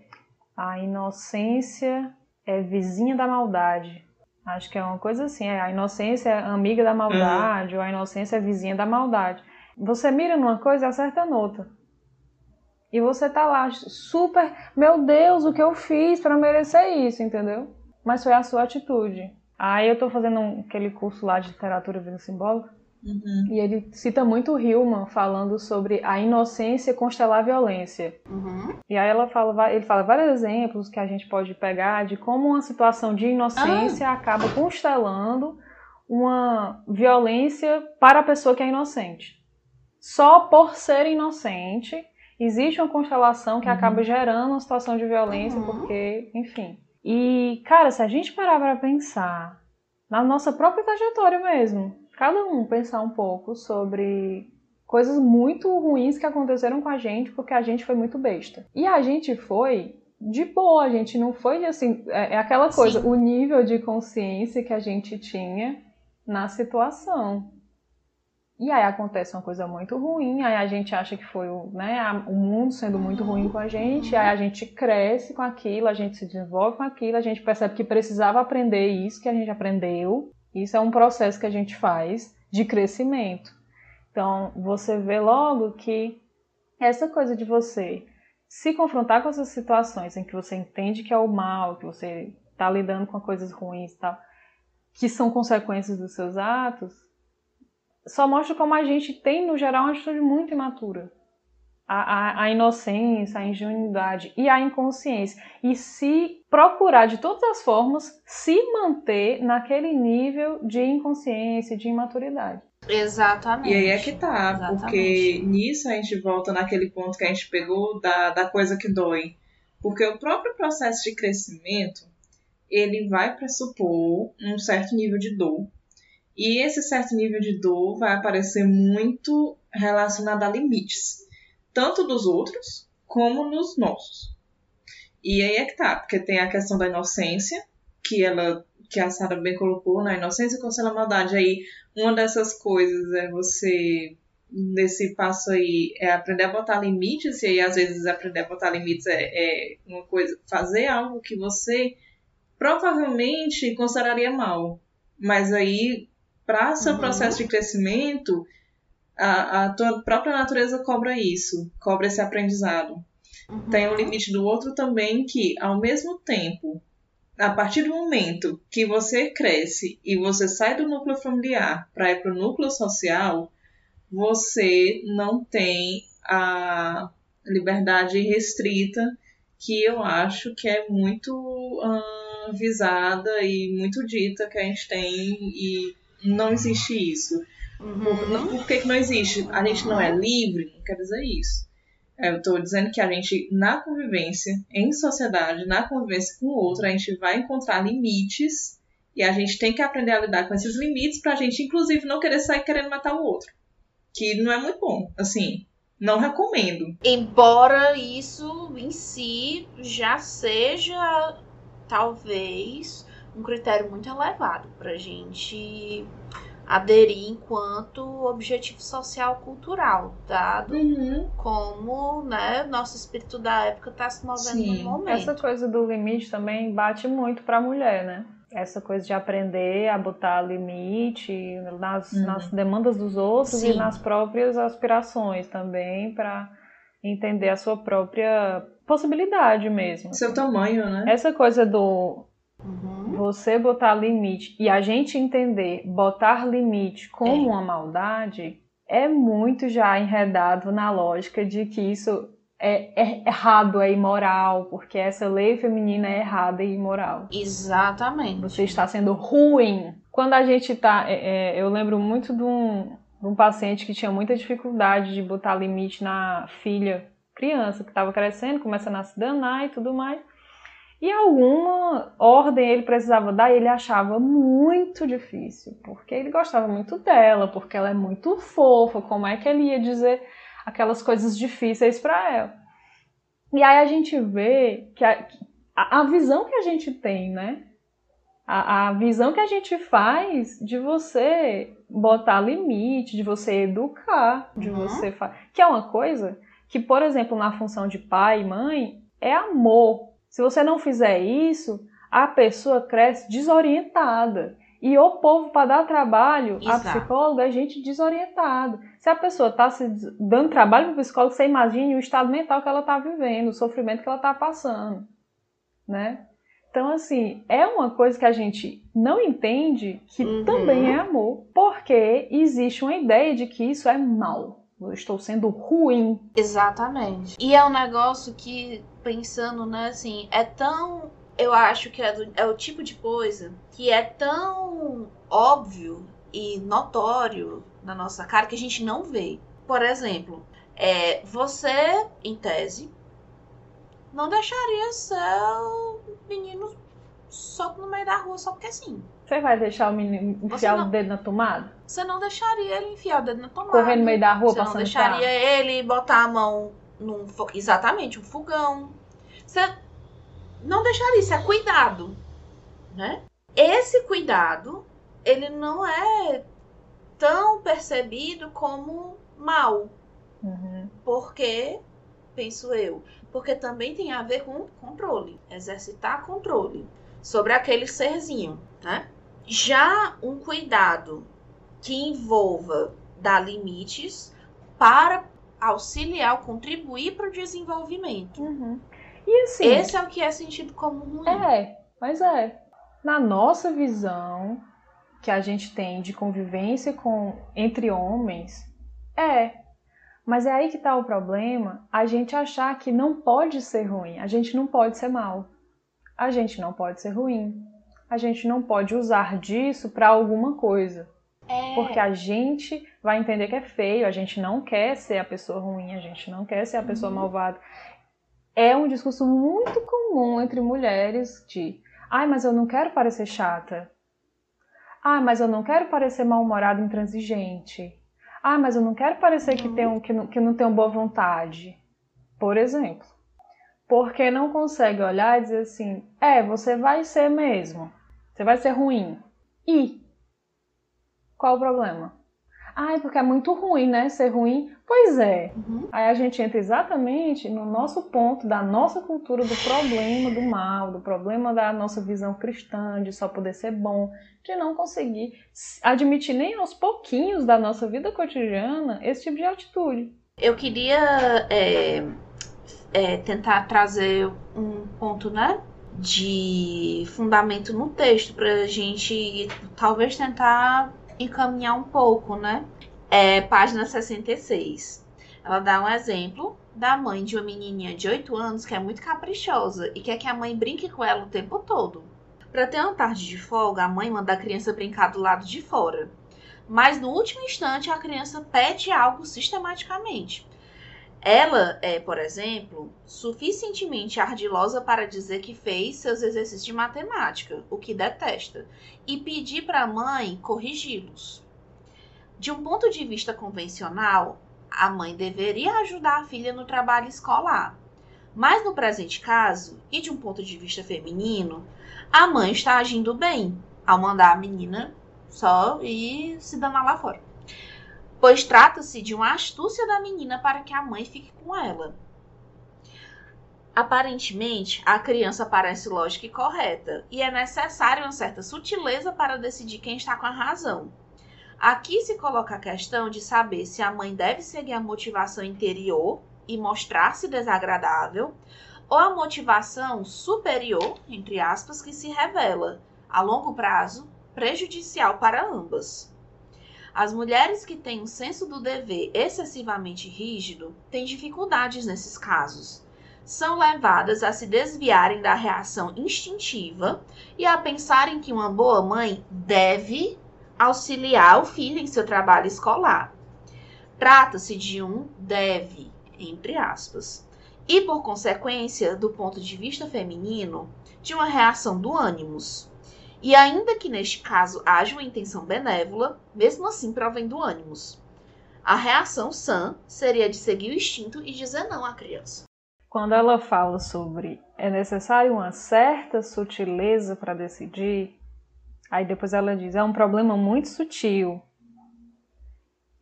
a inocência é vizinha da maldade. Acho que é uma coisa assim, é a inocência é amiga da maldade, uhum. ou a inocência é vizinha da maldade. Você mira numa coisa e acerta noutra. E você tá lá super, meu Deus, o que eu fiz para merecer isso, entendeu? Mas foi a sua atitude. Aí eu tô fazendo um, aquele curso lá de literatura vida simbólica. Uhum. E ele cita muito Hillman falando sobre a inocência constelar a violência. Uhum. E aí ela fala, ele fala vários exemplos que a gente pode pegar de como uma situação de inocência ah. acaba constelando uma violência para a pessoa que é inocente. Só por ser inocente, existe uma constelação que uhum. acaba gerando uma situação de violência, uhum. porque, enfim. E, cara, se a gente parar para pensar na nossa própria trajetória mesmo, cada um pensar um pouco sobre coisas muito ruins que aconteceram com a gente porque a gente foi muito besta. E a gente foi de boa, a gente não foi assim. É, é aquela coisa, Sim. o nível de consciência que a gente tinha na situação. E aí acontece uma coisa muito ruim, aí a gente acha que foi o, né, o mundo sendo muito ruim com a gente, aí a gente cresce com aquilo, a gente se desenvolve com aquilo, a gente percebe que precisava aprender isso que a gente aprendeu. Isso é um processo que a gente faz de crescimento. Então, você vê logo que essa coisa de você se confrontar com essas situações em que você entende que é o mal, que você está lidando com coisas ruins, tá, que são consequências dos seus atos, só mostra como a gente tem, no geral, uma atitude muito imatura. A, a, a, inocência, a ingenuidade e a inconsciência. E se procurar de todas as formas se manter naquele nível de inconsciência, de imaturidade. Exatamente. E aí é que tá, Exatamente. porque nisso a gente volta naquele ponto que a gente pegou da, da coisa que dói. Porque o próprio processo de crescimento, ele vai pressupor um certo nível de dor e esse certo nível de dor vai aparecer muito relacionado a limites, tanto dos outros como nos nossos. E aí é que tá, porque tem a questão da inocência, que ela que a Sara bem colocou, na né? inocência contra a maldade. Aí uma dessas coisas é você nesse passo aí é aprender a botar limites, e aí às vezes aprender a botar limites é, é uma coisa, fazer algo que você provavelmente consideraria mal. Mas aí para seu uhum. processo de crescimento, a, a tua própria natureza cobra isso, cobra esse aprendizado. Uhum. Tem o um limite do outro também que, ao mesmo tempo, a partir do momento que você cresce e você sai do núcleo familiar para ir para o núcleo social, você não tem a liberdade restrita que eu acho que é muito uh, visada e muito dita que a gente tem e não existe isso. Uhum. Por, que, que não existe? A gente não é livre? Não quer dizer isso. Eu estou dizendo que a gente, na convivência, em sociedade, na convivência com o outro, a gente vai encontrar limites e a gente tem que aprender a lidar com esses limites para a gente, inclusive, não querer sair querendo matar o outro. Que não é muito bom. Assim, não recomendo. Embora isso em si já seja, talvez, um critério muito elevado para a gente aderir enquanto objetivo social cultural, dado uhum. como né, nosso espírito da época está se movendo Sim. no momento. Essa coisa do limite também bate muito para a mulher, né? Essa coisa de aprender a botar limite nas, uhum. nas demandas dos outros Sim. e nas próprias aspirações também, para entender a sua própria possibilidade mesmo. Seu tamanho, né? Essa coisa do Uhum. Você botar limite e a gente entender botar limite como é. uma maldade é muito já enredado na lógica de que isso é, é, errado, é imoral, porque essa lei feminina é errada e imoral. Exatamente. Você está sendo ruim. Quando a gente está. É, é, eu lembro muito de um, de um paciente que tinha muita dificuldade de botar limite na filha, criança, que estava crescendo, começando a se danar e tudo mais. E alguma ordem ele precisava dar e ele achava muito difícil, porque ele gostava muito dela, porque ela é muito fofa, como é que ele ia dizer aquelas coisas difíceis para ela? E aí a gente vê que a, a, visão que a gente tem, né? A, a visão que a gente faz de você botar limite, de você educar, de uhum. você que é uma coisa que, por exemplo, na função de pai e mãe, é amor, se você não fizer isso, a pessoa cresce desorientada. E o povo, para dar trabalho, Exato. a psicóloga é gente desorientada. Se a pessoa está se dando trabalho para o psicólogo, você imagine o estado mental que ela está vivendo, o sofrimento que ela está passando. Né? Então, assim, é uma coisa que a gente não entende que uhum. também é amor, porque existe uma ideia de que isso é mal. Eu estou sendo ruim. Exatamente. E é um negócio que pensando, né, assim, é tão. Eu acho que é, do, é o tipo de coisa que é tão óbvio e notório na nossa cara que a gente não vê. Por exemplo, é, você, em tese, não deixaria seu menino solto no meio da rua só porque sim. Você vai deixar o menino enfiar não, o dedo na tomada? Você não deixaria ele enfiar o dedo na tomada. Correr no meio da rua, Você não deixaria ele botar a mão num. Exatamente, um fogão. Você não deixar isso, é cuidado, né? Esse cuidado, ele não é tão percebido como mal. Uhum. Porque, penso eu, porque também tem a ver com controle, exercitar controle sobre aquele serzinho, né? Já um cuidado que envolva dar limites para auxiliar, contribuir para o desenvolvimento. Uhum. E assim, Esse é o que é sentido como ruim. É, mas é. Na nossa visão que a gente tem de convivência com entre homens, é. Mas é aí que está o problema, a gente achar que não pode ser ruim, a gente não pode ser mal. A gente não pode ser ruim. A gente não pode usar disso para alguma coisa. É. Porque a gente vai entender que é feio, a gente não quer ser a pessoa ruim, a gente não quer ser a pessoa Uhum. malvada. É um discurso muito comum entre mulheres de ai, mas eu não quero parecer chata. Ah, mas eu não quero parecer mal-humorada intransigente. Ah, mas eu não quero parecer que, Uhum. tenho, que, não, que não tenho boa vontade. Por exemplo. Porque não consegue olhar e dizer assim: é, você vai ser mesmo. Você vai ser ruim. E qual o problema? Ai, porque é muito ruim, né? Ser ruim. Pois é. Uhum. Aí a gente entra exatamente no nosso ponto da nossa cultura do problema do mal, do problema da nossa visão cristã, de só poder ser bom, de não conseguir admitir nem aos pouquinhos da nossa vida cotidiana esse tipo de atitude. Eu queria é, é, tentar trazer um ponto, né? De fundamento no texto pra gente talvez tentar encaminhar um pouco, né? É, página 66. Ela dá um exemplo da mãe de uma menininha de 8 anos que é muito caprichosa e quer que a mãe brinque com ela o tempo todo. Para ter uma tarde de folga, a mãe manda a criança brincar do lado de fora. Mas no último instante a criança pede algo sistematicamente. Ela é, por exemplo, suficientemente ardilosa para dizer que fez seus exercícios de matemática, o que detesta, e pedir para a mãe corrigi-los. De um ponto de vista convencional, a mãe deveria ajudar a filha no trabalho escolar. Mas no presente caso, e de um ponto de vista feminino, a mãe está agindo bem ao mandar a menina só ir se danar lá fora. Pois trata-se de uma astúcia da menina para que a mãe fique com ela. Aparentemente, a criança parece lógica e correta, e é necessária uma certa sutileza para decidir quem está com a razão. Aqui se coloca a questão de saber se a mãe deve seguir a motivação interior e mostrar-se desagradável, ou a motivação superior, entre aspas, que se revela, a longo prazo, prejudicial para ambas. As mulheres que têm um senso do dever excessivamente rígido têm dificuldades nesses casos. São levadas a se desviarem da reação instintiva e a pensarem que uma boa mãe deve auxiliar o filho em seu trabalho escolar. Trata-se de um deve, entre aspas. E, por consequência, do ponto de vista feminino, de uma reação do ânimos. E ainda que neste caso haja uma intenção benévola, mesmo assim provém do ânimos. A reação sã seria de seguir o instinto e dizer não à criança. Quando ela fala sobre é necessário uma certa sutileza para decidir, aí depois ela diz é um problema muito sutil.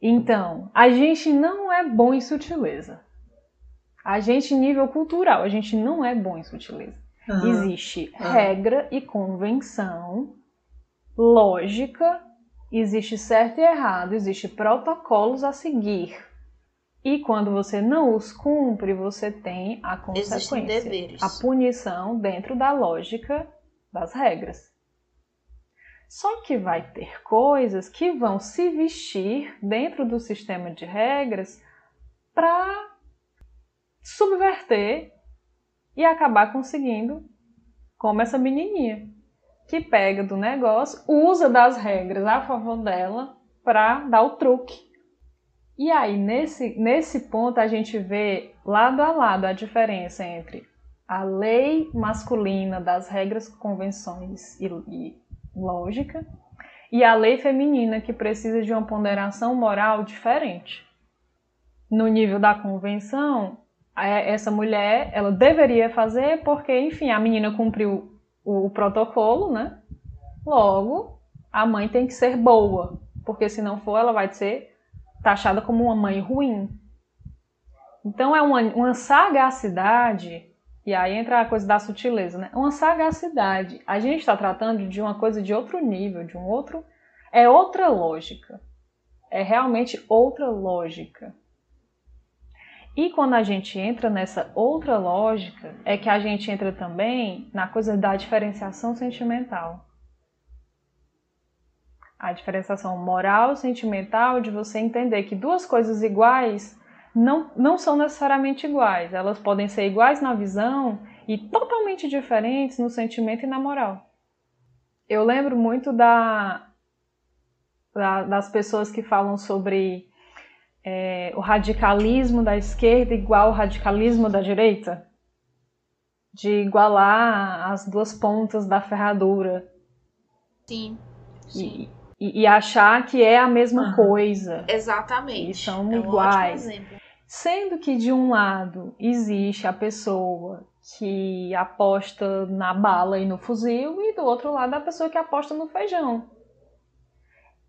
Então, a gente não é bom em sutileza. A gente, nível cultural, a gente não é bom em sutileza. Aham. Existe Ah. regra e convenção, lógica, existe certo e errado, existe protocolos a seguir. E quando você não os cumpre, você tem a consequência, deveres. a punição dentro da lógica das regras. Só que vai ter coisas que vão se vestir dentro do sistema de regras para subverter e acabar conseguindo, como essa menininha, que pega do negócio, usa das regras a favor dela para dar o truque. E aí, nesse, nesse ponto, a gente vê lado a lado a diferença entre a lei masculina das regras, convenções e, e lógica e a lei feminina que precisa de uma ponderação moral diferente. No nível da convenção, essa mulher, ela deveria fazer porque, enfim, a menina cumpriu o, o protocolo, né? Logo, a mãe tem que ser boa, porque se não for, ela vai ser taxada como uma mãe ruim. Então é uma, uma sagacidade, e aí entra a coisa da sutileza, né? Uma sagacidade. A gente está tratando de uma coisa de outro nível, de um outro. É outra lógica. É realmente outra lógica. E quando a gente entra nessa outra lógica, é que a gente entra também na coisa da diferenciação sentimental. A diferenciação moral, sentimental, de você entender que duas coisas iguais não, não são necessariamente iguais. Elas podem ser iguais na visão e totalmente diferentes no sentimento e na moral. Eu lembro muito da, da das pessoas que falam sobre é, o radicalismo da esquerda igual ao radicalismo da direita? De igualar as duas pontas da ferradura. Sim. sim. E, e, achar que é a mesma uhum. coisa. Exatamente. E são é iguais. Sendo que de um lado existe a pessoa que aposta na bala e no fuzil, e do outro lado a pessoa que aposta no feijão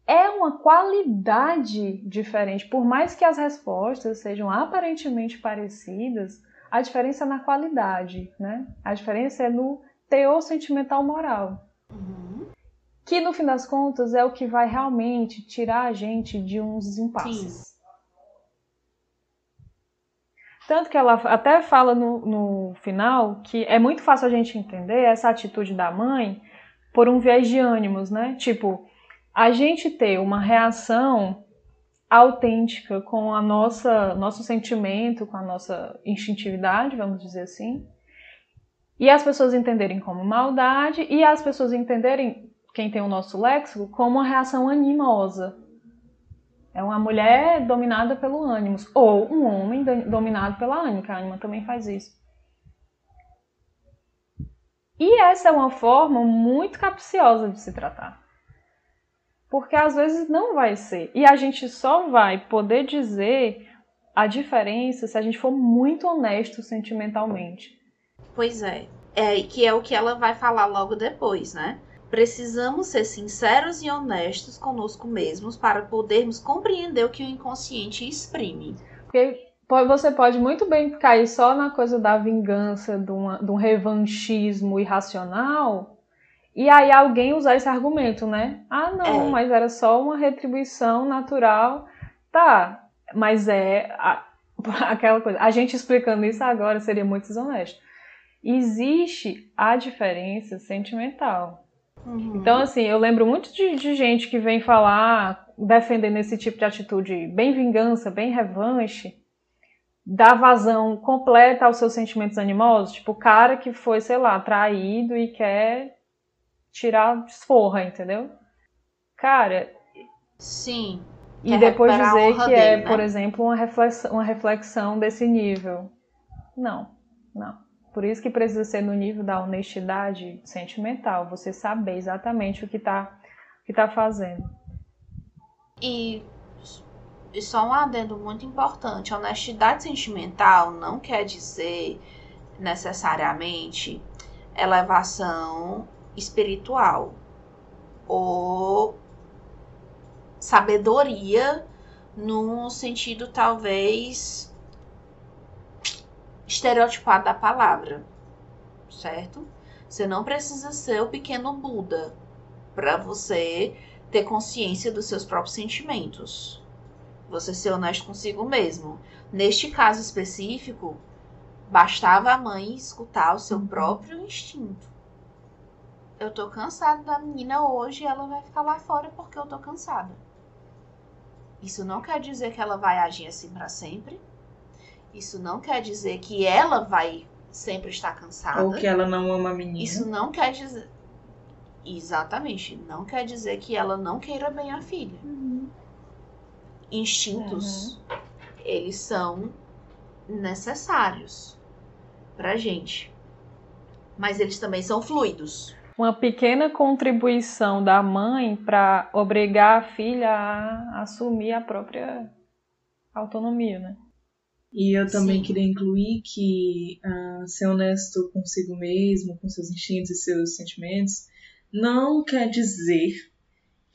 é uma qualidade diferente. Por mais que as respostas sejam aparentemente parecidas, a diferença é na qualidade, né? A diferença é no teor sentimental moral. Uhum. Que no fim das contas é o que vai realmente tirar a gente de uns impasses. Sim. Tanto que ela até fala no, no final que é muito fácil a gente entender essa atitude da mãe por um viés de ânimos, né? Tipo, a gente ter uma reação autêntica com a nossa nosso sentimento, com a nossa instintividade, vamos dizer assim, e as pessoas entenderem como maldade e as pessoas entenderem quem tem o nosso léxico como uma reação animosa. É uma mulher dominada pelo ânimo, ou um homem dominado pela ânima, que a ânima também faz isso. E essa é uma forma muito capciosa de se tratar. Porque às vezes não vai ser. E a gente só vai poder dizer a diferença se a gente for muito honesto sentimentalmente. Pois é. É, que é o que ela vai falar logo depois, né? Precisamos ser sinceros e honestos conosco mesmos para podermos compreender o que o inconsciente exprime. Porque você pode muito bem cair só na coisa da vingança, de, uma, de um revanchismo irracional, e aí alguém usar esse argumento, né? Ah, não, é. mas era só uma retribuição natural. Tá, mas é a, aquela coisa. A gente explicando isso agora seria muito desonesto. Existe a diferença sentimental. Uhum. Então, assim, eu lembro muito de, de gente que vem falar, defendendo esse tipo de atitude bem vingança, bem revanche, dá vazão completa aos seus sentimentos animosos. Tipo, o cara que foi, sei lá, traído e quer tirar desforra, entendeu? Cara. Sim. E depois dizer que é, dele, é, né? por exemplo, uma reflexão, uma reflexão desse nível. Não, não. Por isso que precisa ser no nível da honestidade sentimental, você saber exatamente o que está que tá fazendo. E, e só um adendo muito importante: honestidade sentimental não quer dizer necessariamente elevação espiritual ou sabedoria num sentido talvez estereotipado da palavra, certo? Você não precisa ser o pequeno Buda para você ter consciência dos seus próprios sentimentos. Você ser honesto consigo mesmo. Neste caso específico, bastava a mãe escutar o seu uhum. próprio instinto eu tô cansada da menina hoje e ela vai ficar lá fora porque eu tô cansada. Isso não quer dizer que ela vai agir assim para sempre. Isso não quer dizer que ela vai sempre estar cansada. Ou que ela não ama a menina. Isso não quer dizer. Exatamente. Não quer dizer que ela não queira bem a filha. Uhum. Instintos, uhum. eles são necessários pra gente. Mas eles também são fluidos uma pequena contribuição da mãe para obrigar a filha a assumir a própria autonomia, né? E eu também Sim. queria incluir que ah, ser honesto consigo mesmo, com seus instintos e seus sentimentos, não quer dizer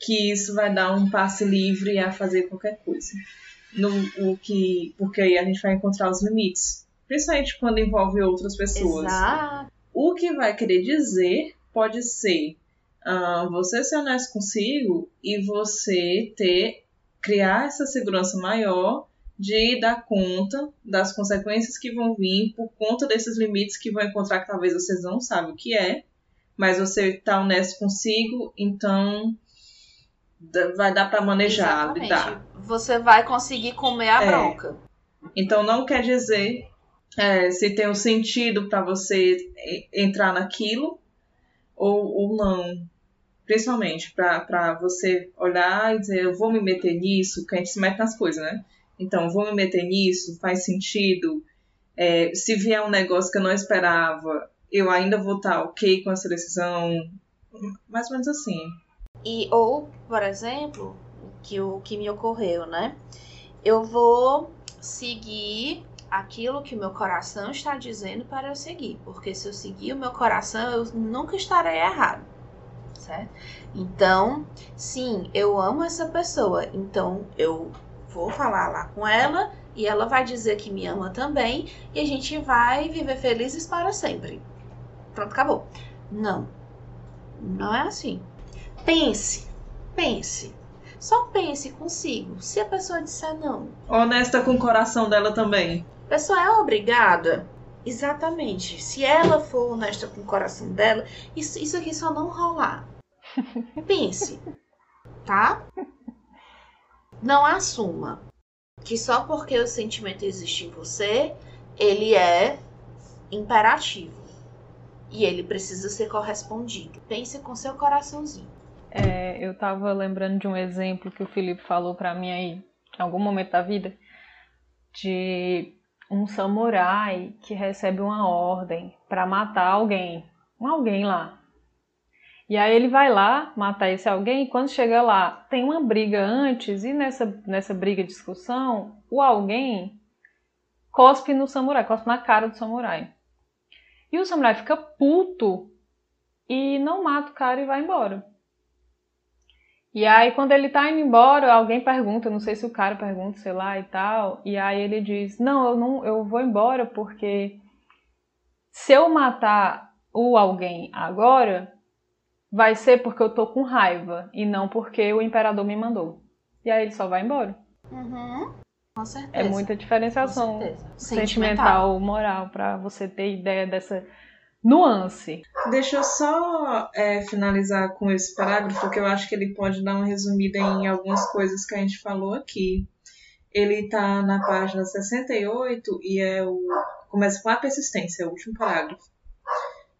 que isso vai dar um passe livre a fazer qualquer coisa. No, o que, porque aí a gente vai encontrar os limites. Principalmente quando envolve outras pessoas. Exato. O que vai querer dizer pode ser ah, você ser honesto consigo e você ter criar essa segurança maior de dar conta das consequências que vão vir por conta desses limites que vão encontrar que talvez vocês não sabem o que é, mas você está honesto consigo, então vai dar para manejar, Exatamente. lidar. Você vai conseguir comer a É. bronca. Então não quer dizer é, se tem um sentido para você entrar naquilo ou, ou não. Principalmente para você olhar e dizer, eu vou me meter nisso, que a gente se mete nas coisas, né? Então, vou me meter nisso, faz sentido. É, se vier um negócio que eu não esperava, eu ainda vou estar ok com essa decisão. Mais ou menos assim. E ou, por exemplo, que o que me ocorreu, né? Eu vou seguir aquilo que o meu coração está dizendo para eu seguir, porque se eu seguir o meu coração, eu nunca estarei errado. Certo? Então, sim, eu amo essa pessoa, então eu vou falar lá com ela e ela vai dizer que me ama também e a gente vai viver felizes para sempre. Pronto, acabou. Não. Não é assim. Pense, pense. Só pense consigo. Se a pessoa disser não, Honesta com o coração dela também. Pessoa é obrigada. Exatamente. Se ela for honesta com o coração dela, isso, isso aqui só não rolar. Pense, tá? Não assuma que só porque o sentimento existe em você, ele é imperativo. E ele precisa ser correspondido. Pense com seu coraçãozinho. É, eu tava lembrando de um exemplo que o Felipe falou pra mim aí, em algum momento da vida, de um samurai que recebe uma ordem pra matar alguém, um alguém lá. E aí ele vai lá matar esse alguém e quando chega lá tem uma briga antes e nessa, nessa briga, discussão, o alguém cospe no samurai, cospe na cara do samurai. E o samurai fica puto e não mata o cara e vai embora. E aí, quando ele tá indo embora, alguém pergunta, não sei se o cara pergunta, sei lá e tal, e aí ele diz: Não, eu não, eu vou embora porque se eu matar o alguém agora, vai ser porque eu tô com raiva e não porque o imperador me mandou. E aí ele só vai embora. Uhum. Com certeza. É muita diferenciação certeza. sentimental, moral, pra você ter ideia dessa nuance. Deixa eu só é, finalizar com esse parágrafo, que eu acho que ele pode dar uma resumida em algumas coisas que a gente falou aqui. Ele está na página 68 e é o, começa com a persistência, é o último parágrafo.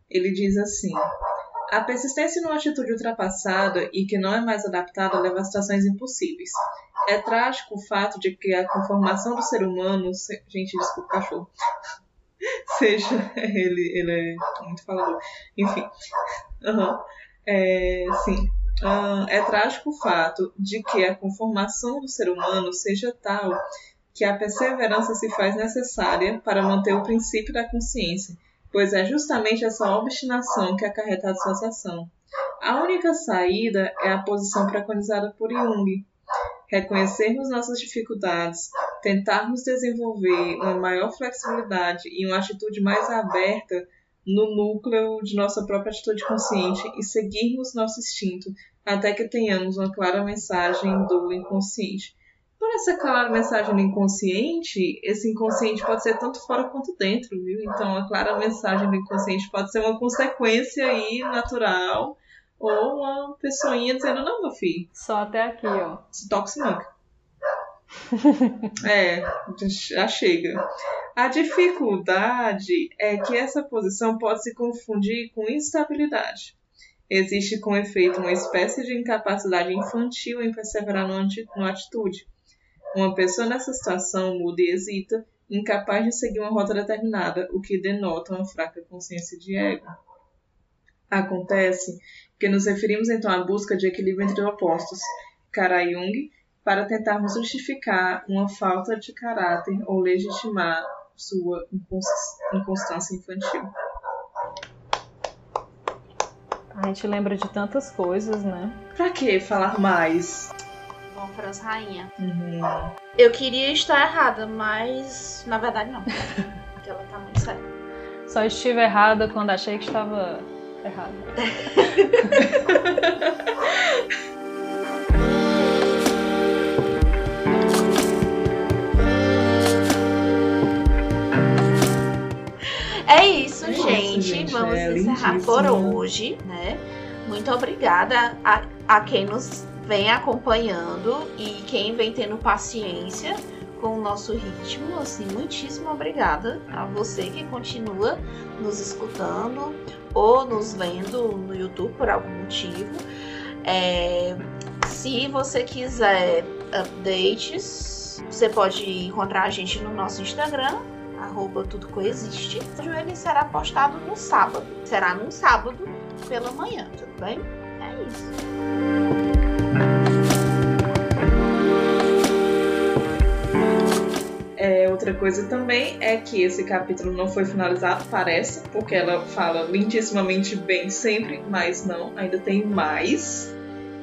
Ele diz assim: A persistência numa atitude ultrapassada e que não é mais adaptada leva a situações impossíveis. É trágico o fato de que a conformação do ser humano. Gente, desculpa, cachorro. Seja. Ele, ele é muito falador. Enfim. Aham. É, sim. Ah, é trágico o fato de que a conformação do ser humano seja tal que a perseverança se faz necessária para manter o princípio da consciência, pois é justamente essa obstinação que acarreta a dissociação. A única saída é a posição preconizada por Jung. Reconhecermos nossas dificuldades, tentarmos desenvolver uma maior flexibilidade e uma atitude mais aberta no núcleo de nossa própria atitude consciente e seguirmos nosso instinto até que tenhamos uma clara mensagem do inconsciente. Por essa clara mensagem do inconsciente, esse inconsciente pode ser tanto fora quanto dentro, viu? Então, a clara mensagem do inconsciente pode ser uma consequência aí natural ou uma pessoinha dizendo: Não, meu filho, Só até aqui, ó. se toca, se manca. É, já chega. A dificuldade é que essa posição pode se confundir com instabilidade. Existe, com efeito, uma espécie de incapacidade infantil em perseverar numa atitude. Uma pessoa nessa situação muda e hesita, incapaz de seguir uma rota determinada, o que denota uma fraca consciência de ego. Acontece que nos referimos então à busca de equilíbrio entre opostos. Cara Jung para tentarmos justificar uma falta de caráter ou legitimar sua inconstância infantil. A gente lembra de tantas coisas, né? Pra que falar mais? Bom, Franz Rainha. Uhum. Eu queria estar errada, mas na verdade não. Porque ela tá muito séria. Só estive errada quando achei que estava errada. É isso, É isso, gente. gente. Vamos É encerrar lindíssimo. por hoje, né? Muito obrigada a, a quem nos vem acompanhando e quem vem tendo paciência com o nosso ritmo. Assim, muitíssimo obrigada a você que continua nos escutando ou nos vendo no YouTube por algum motivo. É, se você quiser updates, você pode encontrar a gente no nosso Instagram, arroba tudo coexiste. Ele será postado no sábado. Será num sábado pela manhã, tudo bem? É isso. É, outra coisa também é que esse capítulo não foi finalizado, parece, porque ela fala lindissimamente bem sempre, mas não, ainda tem mais.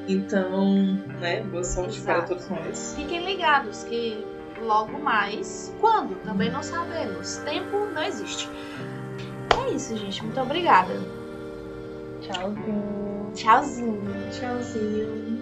Então, né, boa sorte para Exato. todos nós. Fiquem ligados que logo mais, quando? Também não sabemos. Tempo não existe. É isso, gente. Muito obrigada. Tchauzinho. Tchauzinho. Tchauzinho.